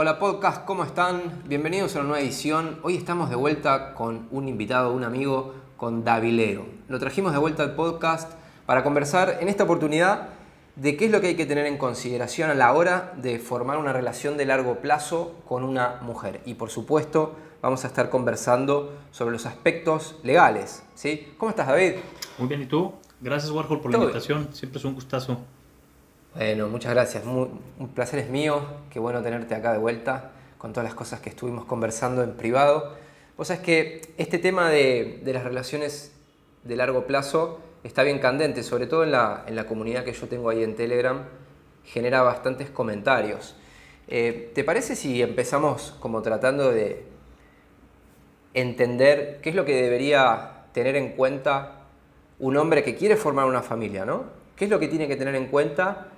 Hola podcast, ¿cómo están? Bienvenidos a una nueva edición. Hoy estamos de vuelta con un invitado, un amigo, con Davilero. Lo trajimos de vuelta al podcast para conversar en esta oportunidad de qué es lo que hay que tener en consideración a la hora de formar una relación de largo plazo con una mujer. Y por supuesto, vamos a estar conversando sobre los aspectos legales. ¿sí? ¿Cómo estás, David? Muy bien, ¿y tú? Gracias, Warhol, por la invitación. Siempre es un gustazo. Bueno, muchas gracias. un placer es mío. Qué bueno tenerte acá de vuelta con todas las cosas que estuvimos conversando en privado. Vos sabés que este tema de, las relaciones de largo plazo está bien candente, sobre todo en la, comunidad que yo tengo ahí en Telegram, genera bastantes comentarios. Eh, ¿Te parece si empezamos como tratando de entender qué es lo que debería tener en cuenta un hombre que quiere formar una familia, ¿no? ¿Qué es lo que tiene que tener en cuenta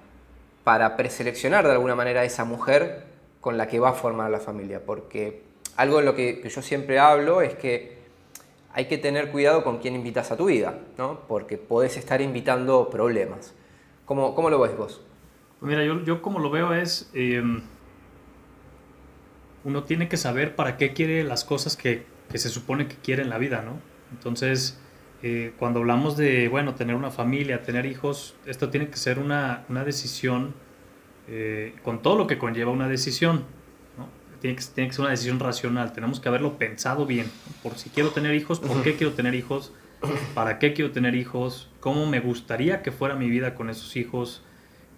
para preseleccionar de alguna manera a esa mujer con la que va a formar la familia? Porque algo en lo que, yo siempre hablo es que hay que tener cuidado con quién invitas a tu vida, ¿no? Porque podés estar invitando problemas. ¿Cómo, cómo lo ves vos? Mira, yo, yo como lo veo es, em, uno tiene que saber para qué quiere las cosas que, que se supone que quiere en la vida, ¿no? Entonces, eh, cuando hablamos de, bueno, tener una familia, tener hijos, esto tiene que ser una, una decisión eh, con todo lo que conlleva una decisión. ¿no? Tiene, que, tiene, que, ser una decisión racional, tenemos que haberlo pensado bien. Por si quiero tener hijos, ¿por qué quiero tener hijos? ¿Para qué quiero tener hijos? ¿Cómo me gustaría que fuera mi vida con esos hijos?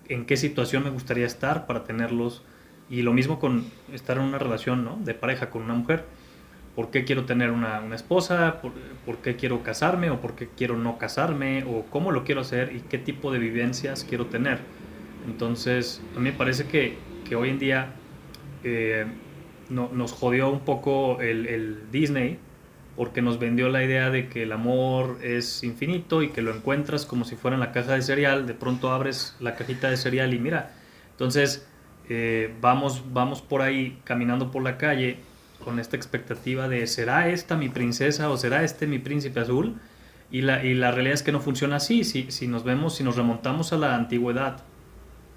¿En qué situación me gustaría estar para tenerlos? Y lo mismo con estar en una relación ¿no? de pareja con una mujer por qué quiero tener una, una esposa, por, qué quiero casarme o por qué quiero no casarme o cómo lo quiero hacer y qué tipo de vivencias quiero tener. Entonces, a mí me parece que, que hoy en día eh, no, nos jodió un poco el, el, Disney porque nos vendió la idea de que el amor es infinito y que lo encuentras como si fuera en la caja de cereal, de pronto abres la cajita de cereal y mira, entonces eh, vamos, vamos por ahí caminando por la calle con esta expectativa de ¿será esta mi princesa o será este mi príncipe azul? Y la, y la realidad es que no funciona así. Si, si nos vemos, si nos remontamos a la antigüedad,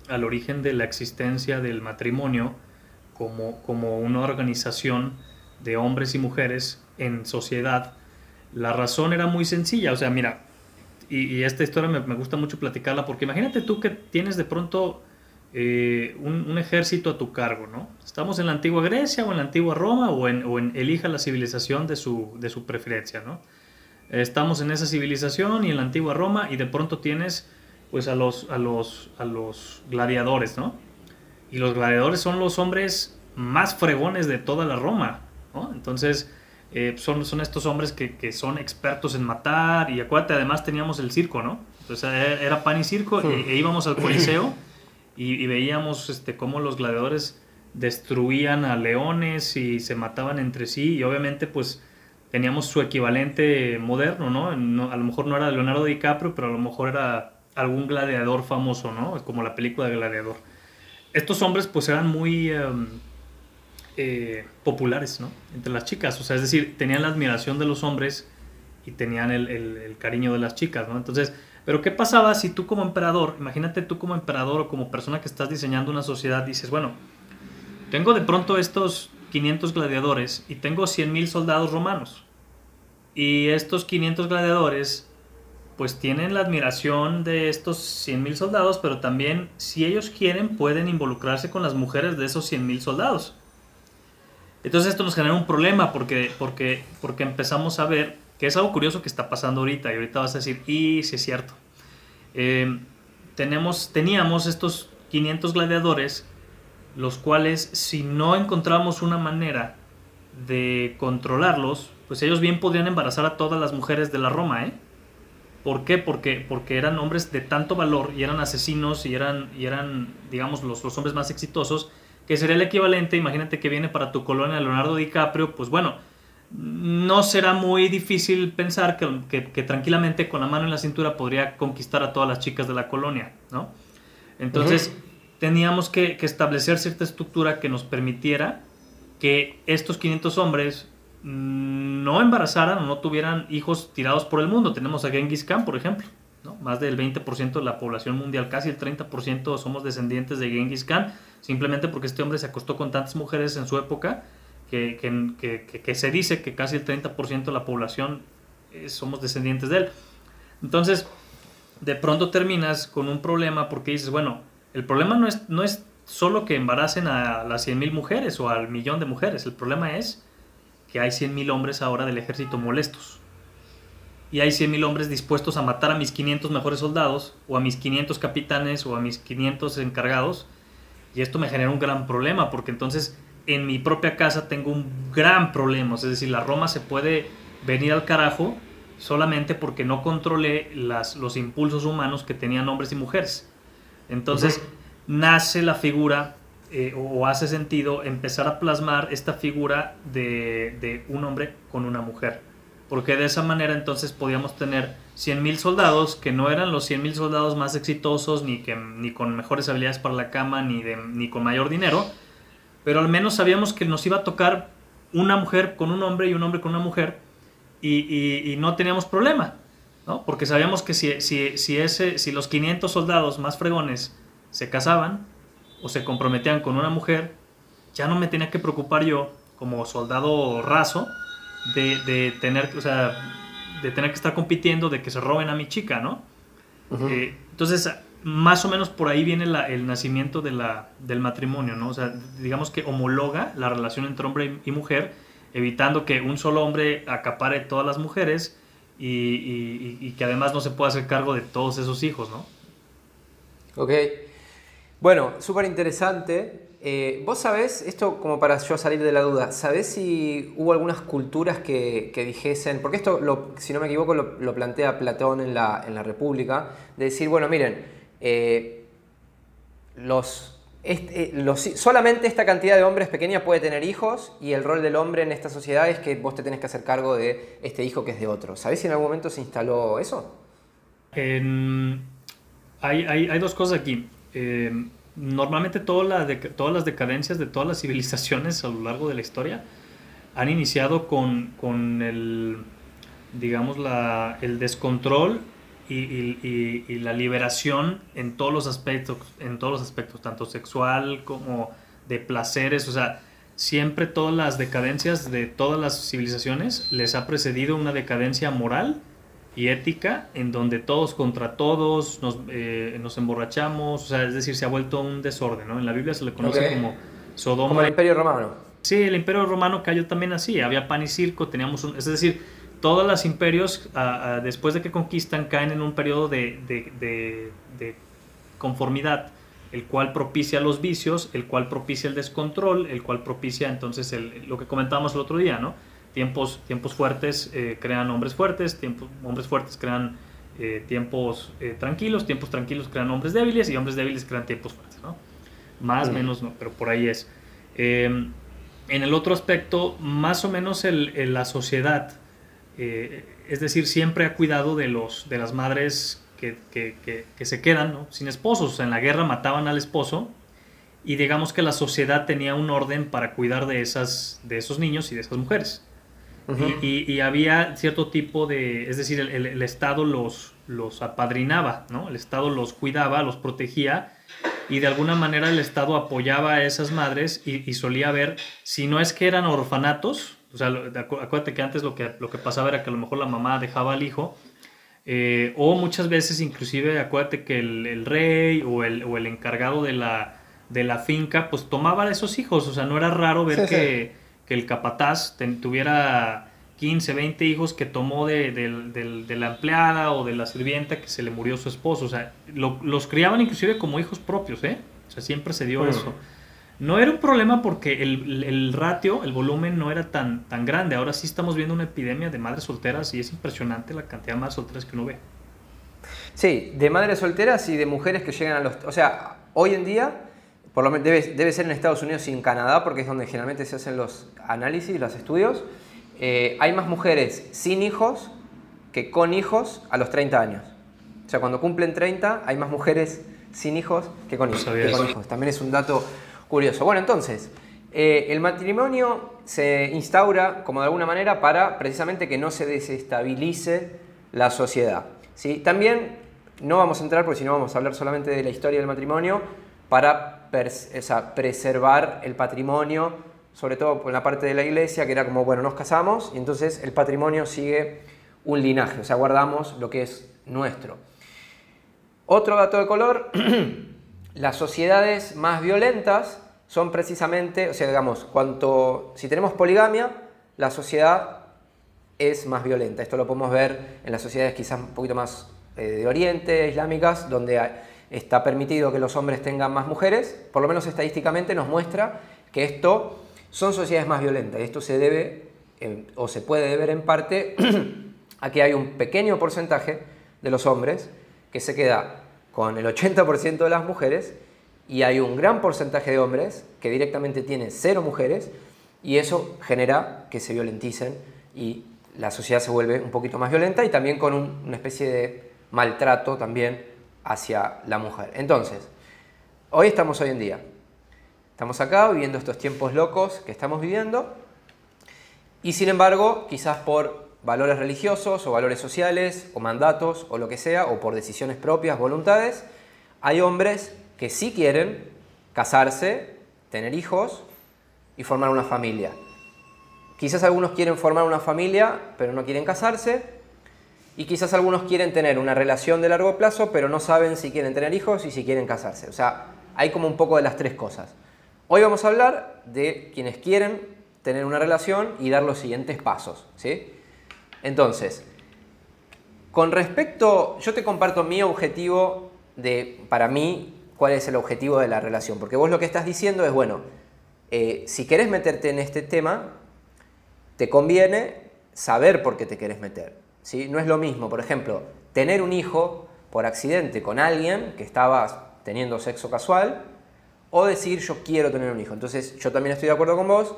al origen de la existencia del matrimonio como, como una organización de hombres y mujeres en sociedad, la razón era muy sencilla. O sea, mira, y, esta historia me, me, gusta mucho platicarla porque imagínate tú que tienes de pronto eh, un, ejército a tu cargo, ¿no? Estamos en la antigua Grecia o en la antigua Roma o en, elija la civilización de su, de su preferencia, ¿no? Estamos en esa civilización y en la antigua Roma y de pronto tienes pues a los, a los, a los gladiadores, ¿no? Y los gladiadores son los hombres más fregones de toda la Roma, ¿no? Entonces eh, son, son estos hombres que, que, son expertos en matar y acuérdate, además teníamos el circo, ¿no? Entonces era pan y circo e, e íbamos al coliseo y, veíamos este, cómo los gladiadores destruían a leones y se mataban entre sí y obviamente pues teníamos su equivalente moderno, ¿no? a lo mejor no era Leonardo DiCaprio, pero a lo mejor era algún gladiador famoso, ¿no? Como la película de Gladiador. Estos hombres pues eran muy em, eh, populares, ¿no? Entre las chicas, o sea, es decir, tenían la admiración de los hombres y tenían el, el cariño de las chicas, ¿no? Entonces, pero ¿qué pasaba si tú como emperador, imagínate tú como emperador o como persona que estás diseñando una sociedad, dices, bueno, tengo de pronto estos 500 gladiadores y tengo 100.000 soldados romanos. Y estos 500 gladiadores pues tienen la admiración de estos 100.000 soldados, pero también si ellos quieren pueden involucrarse con las mujeres de esos 100.000 soldados. Entonces esto nos genera un problema porque, porque, porque empezamos a ver que es algo curioso que está pasando ahorita y ahorita vas a decir, y si es cierto. Eh, tenemos, teníamos estos 500 gladiadores, los cuales si no encontramos una manera de controlarlos, pues ellos bien podrían embarazar a todas las mujeres de la Roma, ¿eh? ¿Por qué? Porque, porque eran hombres de tanto valor y eran asesinos y eran, y eran digamos, los, los hombres más exitosos, que sería el equivalente, imagínate que viene para tu colonia Leonardo DiCaprio, pues bueno, no será muy difícil pensar que, tranquilamente con la mano en la cintura podría conquistar a todas las chicas de la colonia, ¿no? Entonces, teníamos que, establecer cierta estructura que nos permitiera que estos 500 hombres no embarazaran o no tuvieran hijos tirados por el mundo. Tenemos a Genghis Khan, por ejemplo, ¿no? Más del 20% de la población mundial, casi el 30% somos descendientes de Genghis Khan, simplemente porque este hombre se acostó con tantas mujeres en su época que, que, que, se dice que casi el 30% de la población eh, somos descendientes de él. Entonces, de pronto terminas con un problema porque dices, bueno, el problema no es, no es solo que embaracen a las 100.000 mujeres o al millón de mujeres, el problema es que hay 100.000 hombres ahora del ejército molestos. Y hay 100.000 hombres dispuestos a matar a mis 500 mejores soldados, o a mis 500 capitanes, o a mis 500 encargados. Y esto me genera un gran problema, porque entonces en mi propia casa tengo un gran problema. Es decir, la Roma se puede venir al carajo solamente porque no controlé las, los impulsos humanos que tenían hombres y mujeres. Entonces nace la figura eh, o hace sentido empezar a plasmar esta figura de, de, un hombre con una mujer. Porque de esa manera entonces podíamos tener 100.000 soldados que no eran los 100.000 soldados más exitosos, ni, que, ni con mejores habilidades para la cama, ni, de, ni con mayor dinero, pero al menos sabíamos que nos iba a tocar una mujer con un hombre y un hombre con una mujer, y, no teníamos problema, ¿no? Porque sabíamos que si, si, si, ese, si los 500 soldados más fregones se casaban o se comprometían con una mujer, ya no me tenía que preocupar yo, como soldado raso, de, tener, o sea, de tener que estar compitiendo, de que se roben a mi chica, ¿no? Eh, entonces, más o menos por ahí viene el nacimiento de la, del matrimonio, ¿no? O sea, digamos que homologa la relación entre hombre y mujer evitando que un solo hombre acapare todas las mujeres y, que además no se pueda hacer cargo de todos esos hijos, ¿no? Ok. Bueno, súper interesante. Eh, vos sabés, esto como para yo salir de la duda, ¿sabés si hubo algunas culturas que, dijesen, porque esto, si no me equivoco, lo, plantea Platón en la, en la, República, de decir, bueno, miren, eh, eh, solamente esta cantidad de hombres pequeña puede tener hijos y el rol del hombre en esta sociedad es que vos te tenés que hacer cargo de este hijo que es de otro. ¿Sabés si en algún momento se instaló eso? hay, dos cosas aquí. Eh, normalmente todas las decadencias de todas las civilizaciones a lo largo de la historia han iniciado con, el, digamos, el descontrol y, la liberación en todos los aspectos, en todos los aspectos, tanto sexual como de placeres, o sea, siempre todas las decadencias de todas las civilizaciones les ha precedido una decadencia moral y ética en donde todos contra todos nos, eh, nos emborrachamos, o sea, es decir, se ha vuelto un desorden, ¿no? En la Biblia se le conoce como Sodoma. Como el Imperio Romano. Sí, el Imperio Romano cayó también así, había pan y circo, teníamos un, es decir, todos los imperios, después de que conquistan, caen en un periodo de, conformidad, el cual propicia los vicios, el cual propicia el descontrol, el cual propicia entonces el, lo que comentábamos el otro día, ¿no? Tiempos, tiempos fuertes eh, crean hombres fuertes, tiempos, hombres fuertes crean eh, tiempos eh, tranquilos, tiempos tranquilos crean hombres débiles y hombres débiles crean tiempos fuertes, ¿no? Más, o menos, no, pero por ahí es. en el otro aspecto, más o menos la sociedad eh, es decir, siempre ha cuidado de, los, de las madres que, se quedan sin esposos. En la guerra mataban al esposo y digamos que la sociedad tenía un orden para cuidar de, esas, de esos niños y de esas mujeres. y, había cierto tipo de, es decir, el, Estado los, los apadrinaba, ¿no? El Estado los cuidaba, los protegía y de alguna manera el Estado apoyaba a esas madres y, y solía ver, si no es que eran orfanatos, o sea, acuérdate que antes lo que, lo que pasaba era que a lo mejor la mamá dejaba al hijo, eh, o muchas veces inclusive acuérdate que el, rey o el, o el, encargado de la, de la finca pues tomaba a esos hijos, o sea, no era raro ver que, que, el capataz tuviera 15, 20 hijos que tomó de, de, la empleada o de la sirvienta que se le murió su esposo, o sea, los criaban inclusive como hijos propios, ¿eh? O sea, siempre se dio eso. No era un problema porque el, ratio, el volumen no era tan, tan grande. Ahora sí estamos viendo una epidemia de madres solteras y es impresionante la cantidad de madres solteras que uno ve. Sí, de madres solteras y de mujeres que llegan a los... O sea, hoy en día, por lo menos debe, ser en Estados Unidos y en Canadá, porque es donde generalmente se hacen los análisis, los estudios, eh, hay más mujeres sin hijos que con hijos a los 30 años. O sea, cuando cumplen 30 hay más mujeres sin hijos que con, hijos, que con hijos. También es un dato Curioso. Bueno, entonces, eh, el matrimonio se instaura como de alguna manera para precisamente que no se desestabilice la sociedad. ¿sí? También no vamos a entrar porque si no vamos a hablar solamente de la historia del matrimonio para preservar el patrimonio, sobre todo en la parte de la iglesia, que era como, bueno, nos casamos y entonces el patrimonio sigue un linaje, o sea, guardamos lo que es nuestro. Otro dato de color, las sociedades más violentas son precisamente, o sea, digamos, cuanto, si tenemos poligamia, la sociedad es más violenta. Esto lo podemos ver en las sociedades quizás un poquito más eh, de Oriente, islámicas, donde está permitido que los hombres tengan más mujeres, por lo menos estadísticamente nos muestra que esto son sociedades más violentas. Esto se debe, o se puede deber en parte, a que hay un pequeño porcentaje de los hombres que se queda con el 80% de las mujeres y hay un gran porcentaje de hombres que directamente tienen cero mujeres y eso genera que se violenticen y la sociedad se vuelve un poquito más violenta y también con una especie de maltrato también hacia la mujer. Entonces, hoy estamos hoy en día. Estamos acá viviendo estos tiempos locos que estamos viviendo y sin embargo, quizás por valores religiosos o valores sociales o mandatos o lo que sea, o por decisiones propias, voluntades, hay hombres que sí quieren casarse, tener hijos y formar una familia. Quizás algunos quieren formar una familia, pero no quieren casarse. Y quizás algunos quieren tener una relación de largo plazo, pero no saben si quieren tener hijos y si quieren casarse. O sea, hay como un poco de las tres cosas. Hoy vamos a hablar de quienes quieren tener una relación y dar los siguientes pasos. ¿sí? Entonces, con respecto, yo te comparto mi objetivo de, para mí, cuál es el objetivo de la relación. Porque vos lo que estás diciendo es, bueno, eh, si querés meterte en este tema, te conviene saber por qué te querés meter. ¿sí? No es lo mismo, por ejemplo, tener un hijo por accidente con alguien que estaba teniendo sexo casual o decir yo quiero tener un hijo. Entonces yo también estoy de acuerdo con vos.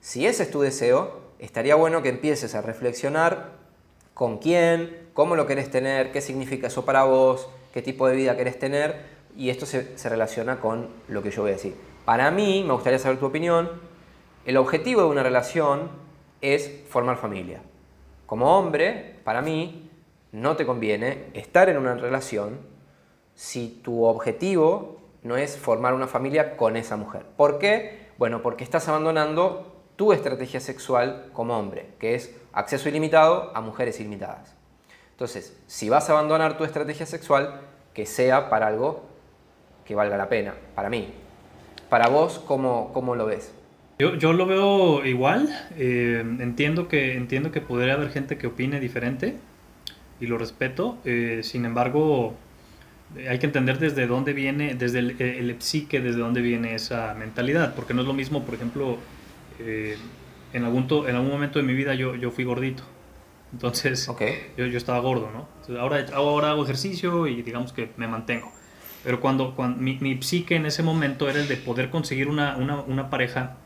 Si ese es tu deseo, estaría bueno que empieces a reflexionar con quién, cómo lo querés tener, qué significa eso para vos, qué tipo de vida querés tener, y esto se, se relaciona con lo que yo voy a decir. Para mí, me gustaría saber tu opinión, el objetivo de una relación es formar familia. Como hombre, para mí, no te conviene estar en una relación si tu objetivo no es formar una familia con esa mujer. ¿Por qué? Bueno, porque estás abandonando tu estrategia sexual como hombre, que es acceso ilimitado a mujeres ilimitadas. Entonces, si vas a abandonar tu estrategia sexual, que sea para algo que valga la pena, para mí. Para vos, ¿cómo, cómo lo ves? Yo, yo lo veo igual. Eh, entiendo, que, entiendo que podría haber gente que opine diferente y lo respeto. Eh, sin embargo, hay que entender desde dónde viene, desde el, el, psique, desde dónde viene esa mentalidad. Porque no es lo mismo, por ejemplo, eh, en, algún en algún momento de mi vida yo, yo fui gordito. Entonces, yo, yo, estaba gordo, ¿no? ahora, ahora hago ejercicio y digamos que me mantengo. Pero cuando, cuando mi, mi, psique en ese momento era el de poder conseguir una, una, una pareja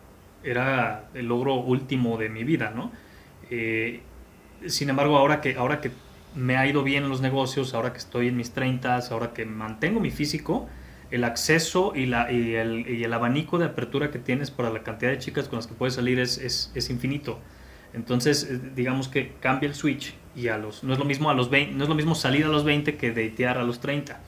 era el logro último de mi vida, ¿no? Eh, sin embargo, ahora que, ahora que me ha ido bien en los negocios, ahora que estoy en mis 30, ahora que mantengo mi físico, el acceso y, la, y, el, y, el, abanico de apertura que tienes para la cantidad de chicas con las que puedes salir es, es, es, infinito. Entonces, eh, digamos que cambia el switch y a los, no es lo mismo a los 20, no es lo mismo salir a los 20 que datear a los 30.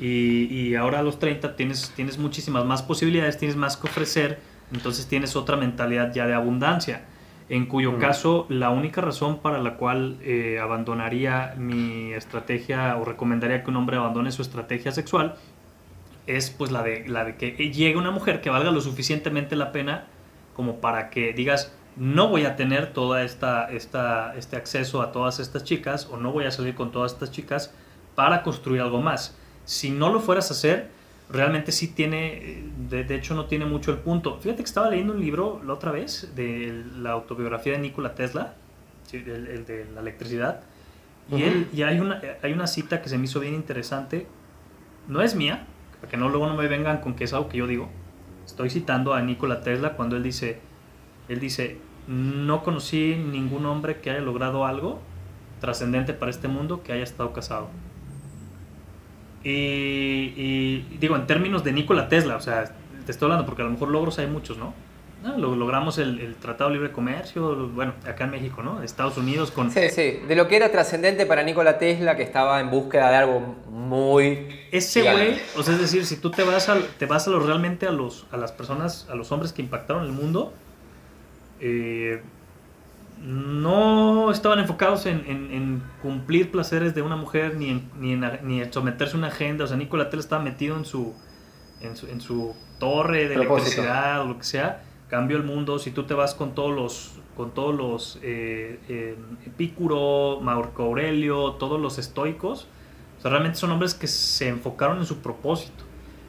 Y, y ahora a los 30 tienes, tienes muchísimas más posibilidades, tienes más que ofrecer, entonces tienes otra mentalidad ya de abundancia, en cuyo caso la única razón para la cual eh, abandonaría mi estrategia o recomendaría que un hombre abandone su estrategia sexual es pues la de, la de que llegue una mujer que valga lo suficientemente la pena como para que digas, no voy a tener toda esta, esta, este acceso a todas estas chicas o no voy a salir con todas estas chicas para construir algo más. Si no lo fueras a hacer, realmente sí tiene, de, hecho no tiene mucho el punto. Fíjate que estaba leyendo un libro la otra vez de la autobiografía de Nikola Tesla, el, de la electricidad, y, él, y hay, una, hay una cita que se me hizo bien interesante, no es mía, para que no luego no me vengan con que es algo que yo digo, estoy citando a Nikola Tesla cuando él dice, él dice, no conocí ningún hombre que haya logrado algo trascendente para este mundo que haya estado casado. Y, digo, en términos de Nikola Tesla, o sea, te estoy hablando porque a lo mejor logros hay muchos, ¿no? lo, logramos el, Tratado de Libre Comercio, bueno, acá en México, ¿no? Estados Unidos con... Sí, sí, de lo que era trascendente para Nikola Tesla, que estaba en búsqueda de algo muy... Ese güey, o sea, es decir, si tú te vas a, te vas a los, realmente a, los, a las personas, a los hombres que impactaron el mundo, eh, no estaban enfocados en, cumplir placeres de una mujer ni en, ni, ni someterse a una agenda. O sea, Nikola Tesla estaba metido en su, en su, en su torre de electricidad o lo que sea cambió el mundo. Si tú te vas con todos los, con todos los eh, eh, Epicuro, Marco Aurelio, todos los estoicos, realmente son hombres que se enfocaron en su propósito.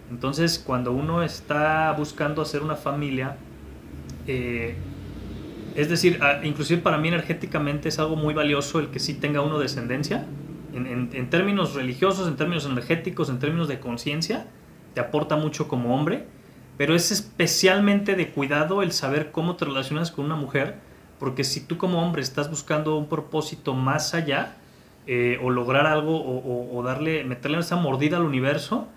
Entonces, cuando uno está buscando hacer una familia, eh, es decir, inclusive para mí energéticamente es algo muy valioso el que sí tenga uno descendencia, en términos religiosos, en términos energéticos, en términos de conciencia, te aporta mucho como hombre. Pero es especialmente de cuidado el saber cómo te relacionas con una mujer, porque si tú como hombre estás buscando un propósito más allá, eh, o lograr algo, o, darle, meterle esa mordida al universo,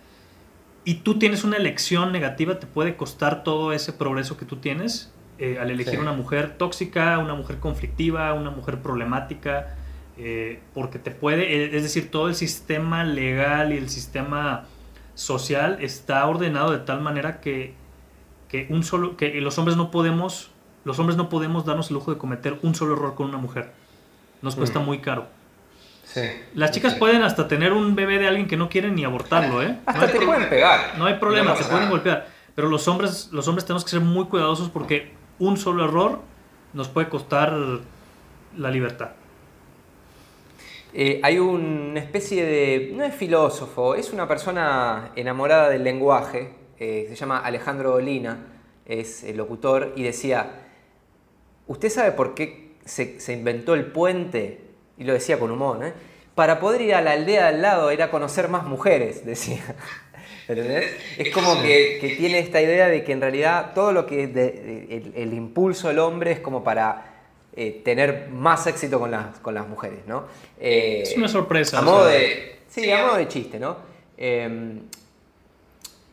y tú tienes una elección negativa, te puede costar todo ese progreso que tú tienes eh, al elegir una mujer tóxica, una mujer conflictiva, una mujer problemática, eh, porque te puede, es decir, todo el sistema legal y el sistema social está ordenado de tal manera que, que, un solo, que los hombres no podemos los hombres no podemos darnos el lujo de cometer un solo error con una mujer. Nos cuesta mm. muy caro. Las chicas pueden hasta tener un bebé de alguien que no quieren ni abortarlo, ¿eh? Hasta te pueden pegar. No hay problema, te pueden golpear. Pero los hombres, los hombres tenemos que ser muy cuidadosos porque un solo error nos puede costar la libertad. Eh, hay una especie de, no es filósofo, es una persona enamorada del lenguaje, eh, se llama Alejandro Olina, es el locutor, y decía, ¿usted sabe por qué se, inventó el puente? Y lo decía con humor. Para poder ir a la aldea al lado, ir a conocer más mujeres, decía. Es como que, tiene esta idea de que en realidad todo lo que el impulso del hombre es como para eh, tener más éxito con las, con las mujeres, ¿no? Eh, es una sorpresa. A modo de, sí, a modo de chiste, ¿no? Em,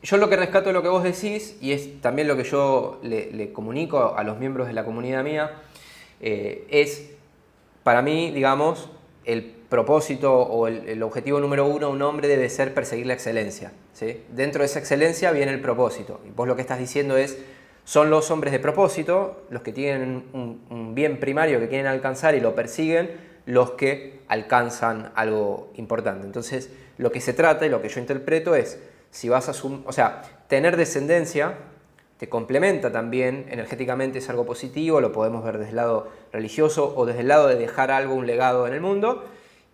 yo lo que rescato de lo que vos decís, y es también lo que yo le, comunico a los miembros de la comunidad mía, eh, es, para mí, digamos, el propósito o el, objetivo número uno de un hombre debe ser perseguir la excelencia. ¿sí? Dentro de esa excelencia viene el propósito. Y vos lo que estás diciendo es, son los hombres de propósito, los que tienen un, bien primario que quieren alcanzar y lo persiguen, los que alcanzan algo importante. Entonces, lo que se trata y lo que yo interpreto es, si vas a o sea, tener descendencia te complementa también energéticamente es algo positivo, lo podemos ver desde el lado religioso o desde el lado de dejar algo, un legado en el mundo,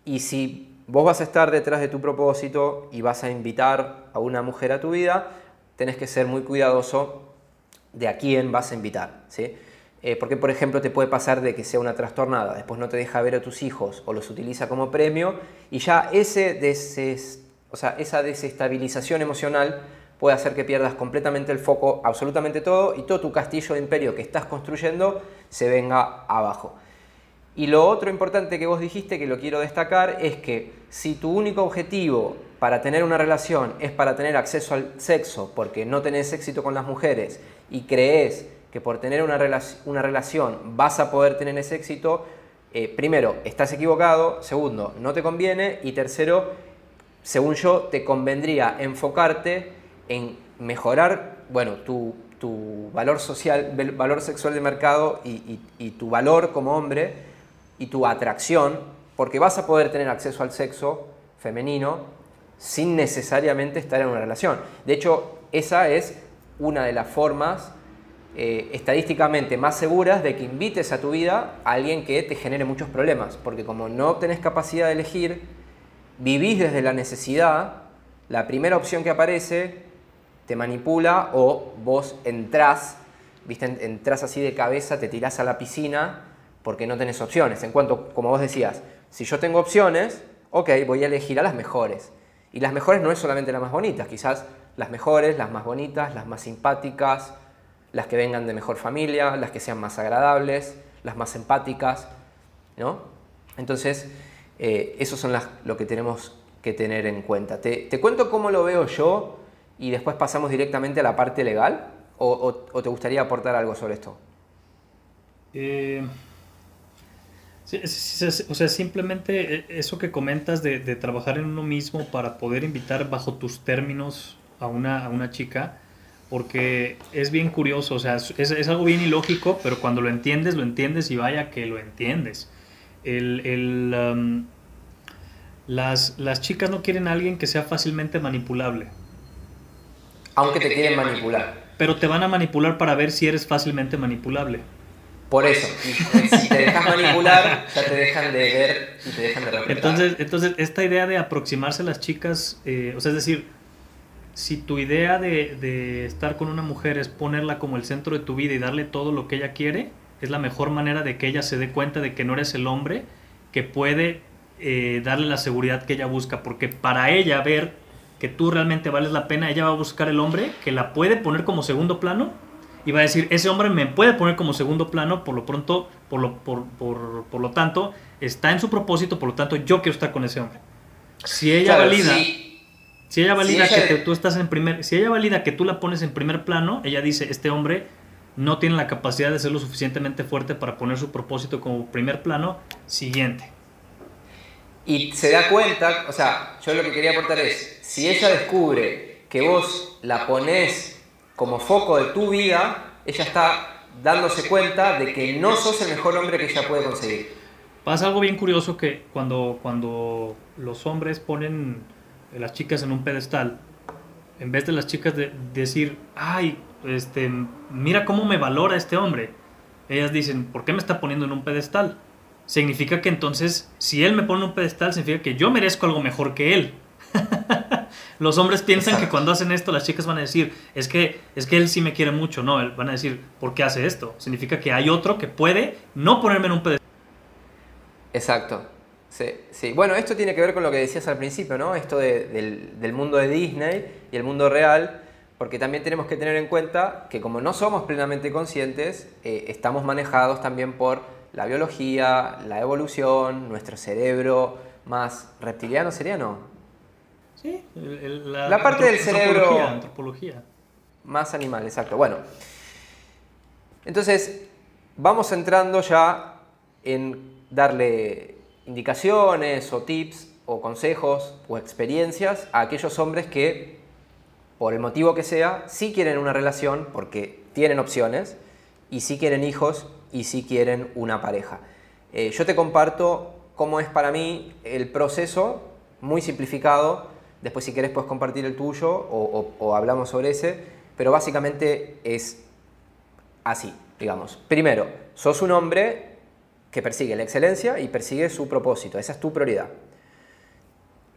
y si vos vas a estar detrás de tu propósito y vas a invitar a una mujer a tu vida, tenés que ser muy cuidadoso de a quién vas a invitar. ¿sí? Eh, porque, por ejemplo, te puede pasar de que sea una trastornada, después no te deja ver a tus hijos o los utiliza como premio y ya ese o sea, esa desestabilización emocional puede hacer que pierdas completamente el foco, absolutamente todo, y todo tu castillo de imperio que estás construyendo se venga abajo. Y lo otro importante que vos dijiste, que lo quiero destacar, es que si tu único objetivo para tener una relación es para tener acceso al sexo, porque no tenés éxito con las mujeres y crees que por tener una, una relación vas a poder tener ese éxito, eh, primero, estás equivocado, segundo, no te conviene y tercero, según yo, te convendría enfocarte en mejorar, bueno, tu, valor social, valor sexual de mercado y tu valor como hombre y tu atracción, porque vas a poder tener acceso al sexo femenino sin necesariamente estar en una relación. De hecho, esa es una de las formas eh, estadísticamente más seguras de que invites a tu vida a alguien que te genere muchos problemas, porque como no tenés capacidad de elegir, vivís desde la necesidad, la primera opción que aparece te manipula o vos entrás, ¿viste? entrás así de cabeza, te tirás a la piscina porque no tenés opciones. En cuanto, como vos decías, si yo tengo opciones, ok, voy a elegir a las mejores. Y las mejores no es solamente las más bonitas, quizás las mejores, las más bonitas, las más simpáticas, las que vengan de mejor familia, las que sean más agradables, las más empáticas, ¿no? Entonces, eh, eso son las, lo que tenemos que tener en cuenta. Te, cuento cómo lo veo yo y después pasamos directamente a la parte legal, o, te gustaría aportar algo sobre esto? Eh, o sea, simplemente eh, eso que comentas de, trabajar en uno mismo para poder invitar bajo tus términos a una, a una chica, porque es bien curioso, o sea, es, algo bien ilógico, pero cuando lo entiendes, lo entiendes y vaya que lo entiendes. El, um, las, las chicas no quieren a alguien que sea fácilmente manipulable. Aunque te quieren manipular. Pero te van a manipular para ver si eres fácilmente manipulable. Por eso, si te dejas manipular, ya te dejan de ver y te dejan de respetar. Entonces, entonces esta idea de aproximarse a las chicas, eh, o sea, es decir, si tu idea de, estar con una mujer es ponerla como el centro de tu vida y darle todo lo que ella quiere, es la mejor manera de que ella se dé cuenta de que no eres el hombre que puede eh, darle la seguridad que ella busca, porque para ella ver que tú realmente vales la pena, ella va a buscar el hombre que la puede poner como segundo plano y va a decir, ese hombre me puede poner como segundo plano, por lo pronto, por lo, por, por, por lo tanto, está en su propósito, por lo tanto, yo quiero estar con ese hombre. Si ella valida... Si ella valida que tú estás en primer, si ella valida que tú la pones en primer plano, ella dice, este hombre no tiene la capacidad de ser lo suficientemente fuerte para poner su propósito como primer plano, siguiente. Y se da cuenta, o sea, yo lo que quería aportar es, si ella descubre que vos la pones como foco de tu vida, ella está dándose cuenta de que no sos el mejor hombre que ella puede conseguir. Pasa algo bien curioso que cuando, cuando los hombres ponen las chicas en un pedestal, en vez de las chicas de, decir, ay, este, mira cómo me valora este hombre, ellas dicen, ¿por qué me está poniendo en un pedestal? Significa que entonces, si él me pone en un pedestal, significa que yo merezco algo mejor que él. Los hombres piensan que cuando hacen esto, las chicas van a decir, es que, es que él sí me quiere mucho. No, van a decir, ¿por qué hace esto? Significa que hay otro que puede no ponerme en un pedestal. Exacto. Sí, sí. Bueno, esto tiene que ver con lo que decías al principio, ¿no? Esto del, mundo de Disney y el mundo real, porque también tenemos que tener en cuenta que como no somos plenamente conscientes, eh, estamos manejados también por la biología, la evolución, nuestro cerebro más reptiliano sería, ¿no? Sí, la, parte del cerebro... Antropología. Más animal, exacto. Bueno, entonces vamos entrando ya en darle indicaciones o tips o consejos o experiencias a aquellos hombres que, por el motivo que sea, sí quieren una relación porque tienen opciones y sí quieren hijos y sí quieren una pareja. Eh, yo te comparto cómo es para mí el proceso, muy simplificado. Después si quieres puedes compartir el tuyo o, o hablamos sobre ese, pero básicamente es así, digamos. Primero, sos un hombre que persigue la excelencia y persigue su propósito. Esa es tu prioridad.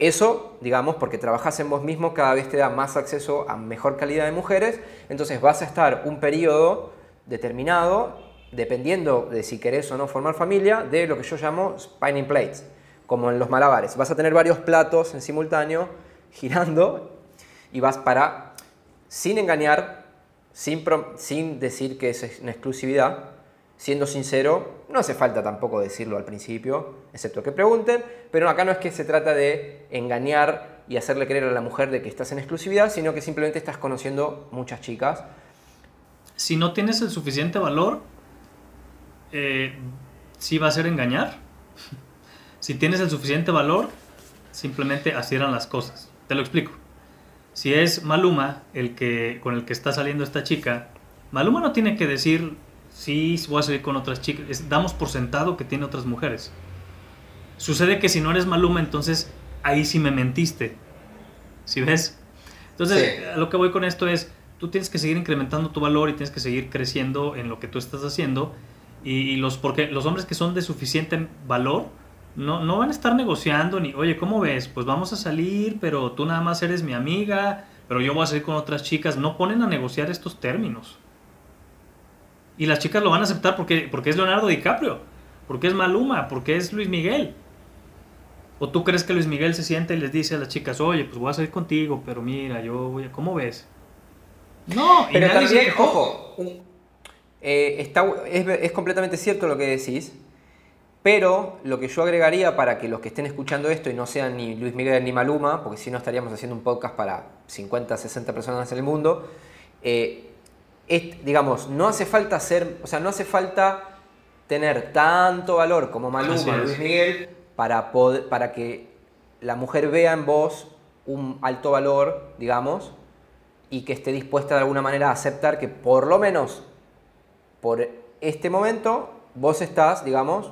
Eso, digamos, porque trabajas en vos mismo, cada vez te da más acceso a mejor calidad de mujeres, entonces vas a estar un periodo determinado, dependiendo de si querés o no formar familia, de lo que yo llamo spinning plates, como en los malabares. Vas a tener varios platos en simultáneo girando y vas para, sin engañar, sin, sin decir que es una exclusividad, siendo sincero, no hace falta tampoco decirlo al principio, excepto que pregunten, pero acá no es que se trata de engañar y hacerle creer a la mujer de que estás en exclusividad, sino que simplemente estás conociendo muchas chicas. Si no tienes el suficiente valor, eh, sí va a ser engañar. si tienes el suficiente valor, simplemente así eran las cosas. Te lo explico. Si es Maluma el que con el que está saliendo esta chica, Maluma no tiene que decir sí, voy a salir con otras chicas. damos por sentado que tiene otras mujeres. Sucede que si no eres Maluma, entonces ahí sí me mentiste. ¿Sí ves? Entonces, lo que voy con esto es, tú tienes que seguir incrementando tu valor y tienes que seguir creciendo en lo que tú estás haciendo. Y, los, porque los hombres que son de suficiente valor no, no van a estar negociando ni, oye, ¿cómo ves? Pues vamos a salir, pero tú nada más eres mi amiga, pero yo voy a salir con otras chicas. No ponen a negociar estos términos. Y las chicas lo van a aceptar porque, porque es Leonardo DiCaprio, porque es Maluma, porque es Luis Miguel. ¿O tú crees que Luis Miguel se siente y les dice a las chicas, oye, pues voy a salir contigo, pero mira, yo voy a... ¿Cómo ves? No, pero también, ojo, eh, está, es, es completamente cierto lo que decís, pero lo que yo agregaría para que los que estén escuchando esto y no sean ni Luis Miguel ni Maluma, porque si no estaríamos haciendo un podcast para 50, 60 personas en el mundo, eh, digamos, no hace falta ser, o sea, no hace falta tener tanto valor como Maluma, Luis Miguel, para, poder, para que la mujer vea en vos un alto valor, digamos, y que esté dispuesta de alguna manera a aceptar que por lo menos por este momento vos estás, digamos,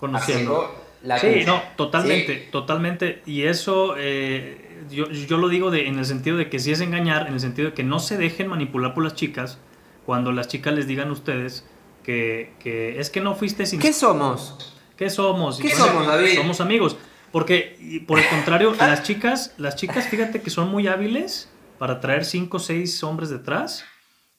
conociendo la Sí, no, totalmente, totalmente. Y eso eh, yo, yo, lo digo de, en el sentido de que si es engañar, en el sentido de que no se dejen manipular por las chicas cuando las chicas les digan a ustedes que, que es que no fuiste sin... ¿Qué somos? ¿Qué somos? ¿Qué somos, David? Somos amigos. Porque, por el contrario, las chicas, las chicas, fíjate que son muy hábiles para traer cinco o seis hombres detrás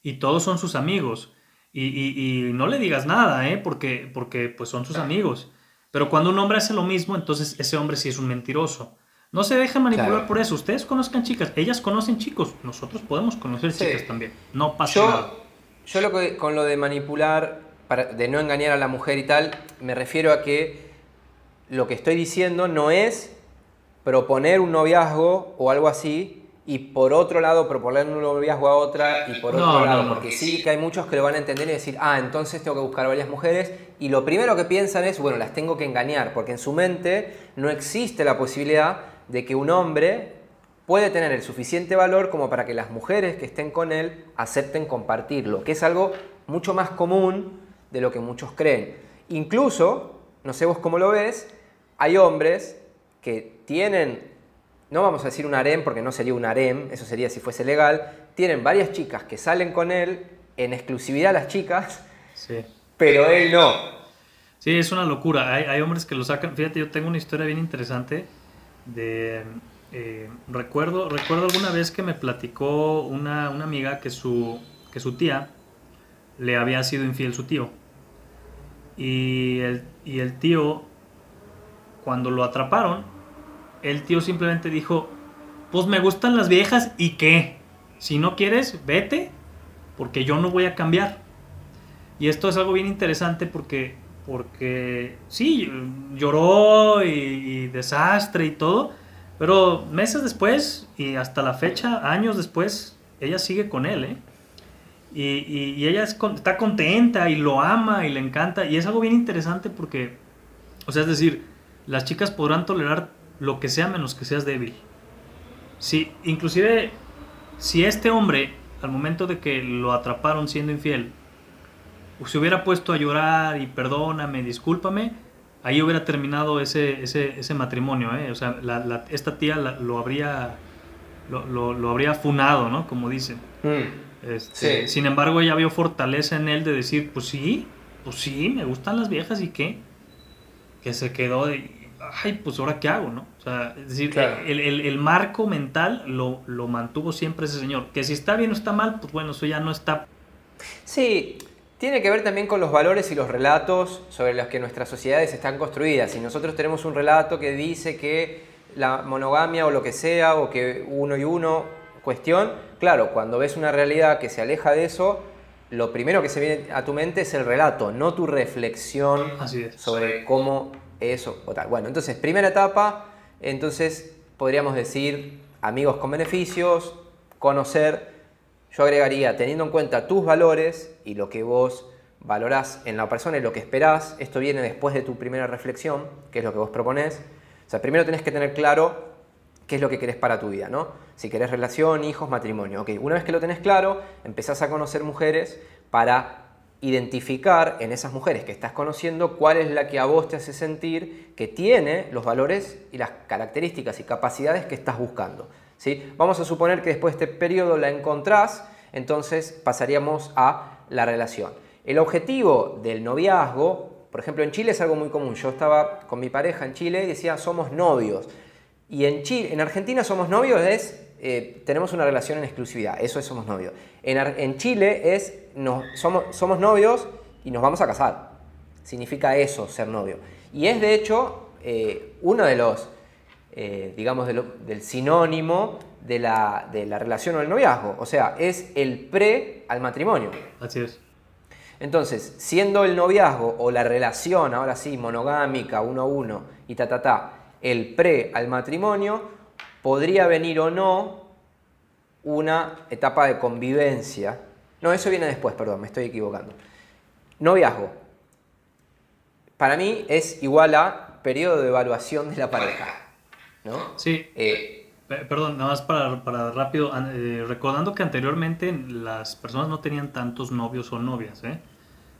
y todos son sus amigos. Y, y, no le digas nada, ¿eh? Porque, porque pues son sus amigos. Pero cuando un hombre hace lo mismo, entonces ese hombre sí es un mentiroso. No se dejen manipular por eso. Ustedes conozcan chicas, ellas conocen chicos. Nosotros podemos conocer chicas también. No pasa nada. Yo lo que, con lo de manipular, para, de no engañar a la mujer y tal, me refiero a que lo que estoy diciendo no es proponer un noviazgo o algo así y por otro lado proponer un noviazgo a otra y por otro lado, porque sí que hay muchos que lo van a entender y decir, ah, entonces tengo que buscar varias mujeres y lo primero que piensan es, bueno, las tengo que engañar, porque en su mente no existe la posibilidad de que un hombre puede tener el suficiente valor como para que las mujeres que estén con él acepten compartirlo, que es algo mucho más común de lo que muchos creen. Incluso, no sé vos cómo lo ves, hay hombres que tienen, no vamos a decir un harem porque no sería un harem, eso sería si fuese legal, tienen varias chicas que salen con él, en exclusividad las chicas, pero él no. Sí, es una locura. Hay, hombres que lo sacan. Fíjate, yo tengo una historia bien interesante de... Eh, recuerdo, recuerdo alguna vez que me platicó una, amiga que su, que su tía le había sido infiel su tío. Y el, y el tío cuando lo atraparon, el tío simplemente dijo, pues me gustan las viejas y qué, si no quieres, vete, porque yo no voy a cambiar. Y esto es algo bien interesante porque, porque sí, lloró y, desastre y todo, pero meses después y hasta la fecha, años después, ella sigue con él, ¿eh? Y, y, ella está contenta y lo ama y le encanta. Y es algo bien interesante porque, o sea, es decir, las chicas podrán tolerar lo que sea menos que seas débil. Si, inclusive, si este hombre, al momento de que lo atraparon siendo infiel, se hubiera puesto a llorar y perdóname, discúlpame, ahí hubiera terminado ese, ese, matrimonio. ¿eh? O sea, esta tía lo habría lo, habría funado, ¿no? Como dicen. Mm. Este, sin embargo, ella vio fortaleza en él de decir, pues sí, pues sí, me gustan las viejas y qué que se quedó de, ay, pues ahora qué hago, ¿no? O sea, es decir, el, marco mental lo, lo, mantuvo siempre ese señor. Que si está bien o está mal, pues bueno, eso ya no está. Sí, tiene que ver también con los valores y los relatos sobre los que nuestras sociedades están construidas. Si nosotros tenemos un relato que dice que la monogamia o lo que sea, o que uno y uno, cuestión, claro, cuando ves una realidad que se aleja de eso, lo primero que se viene a tu mente es el relato, no tu reflexión sobre cómo eso o. Bueno, entonces, primera etapa, entonces podríamos decir amigos con beneficios, conocer, yo agregaría, teniendo en cuenta tus valores y lo que vos valorás en la persona y lo que esperás, esto viene después de tu primera reflexión, que es lo que vos proponés. O sea, primero tenés que tener claro qué es lo que querés para tu vida, ¿no? Si querés relación, hijos, matrimonio. Ok, una vez que lo tenés claro, empezás a conocer mujeres para identificar en esas mujeres que estás conociendo cuál es la que a vos te hace sentir que tiene los valores y las características y capacidades que estás buscando. ¿sí? Vamos a suponer que después de este periodo la encontrás, entonces pasaríamos a la relación. El objetivo del noviazgo, por ejemplo en Chile es algo muy común, yo estaba con mi pareja en Chile y decía somos novios. Y en, Chile, en Argentina somos novios es, eh, tenemos una relación en exclusividad, eso es somos novios. En, en Chile es, somos, somos novios y nos vamos a casar. Significa eso, ser novio. Y es de hecho eh, uno de los, eh, digamos, del sinónimo de la, de la relación o el noviazgo. O sea, es el pre al matrimonio. Así es. Entonces, siendo el noviazgo o la relación, ahora sí, monogámica, uno a uno y ta, ta, ta, el pre al matrimonio, podría venir o no una etapa de convivencia No, eso viene después, perdón, me estoy equivocando. Noviazgo. Para mí es igual a periodo de evaluación de la pareja. ¿No? Sí. Eh, perdón, nada más para, para rápido. Eh, recordando que anteriormente las personas no tenían tantos novios o novias. ¿eh?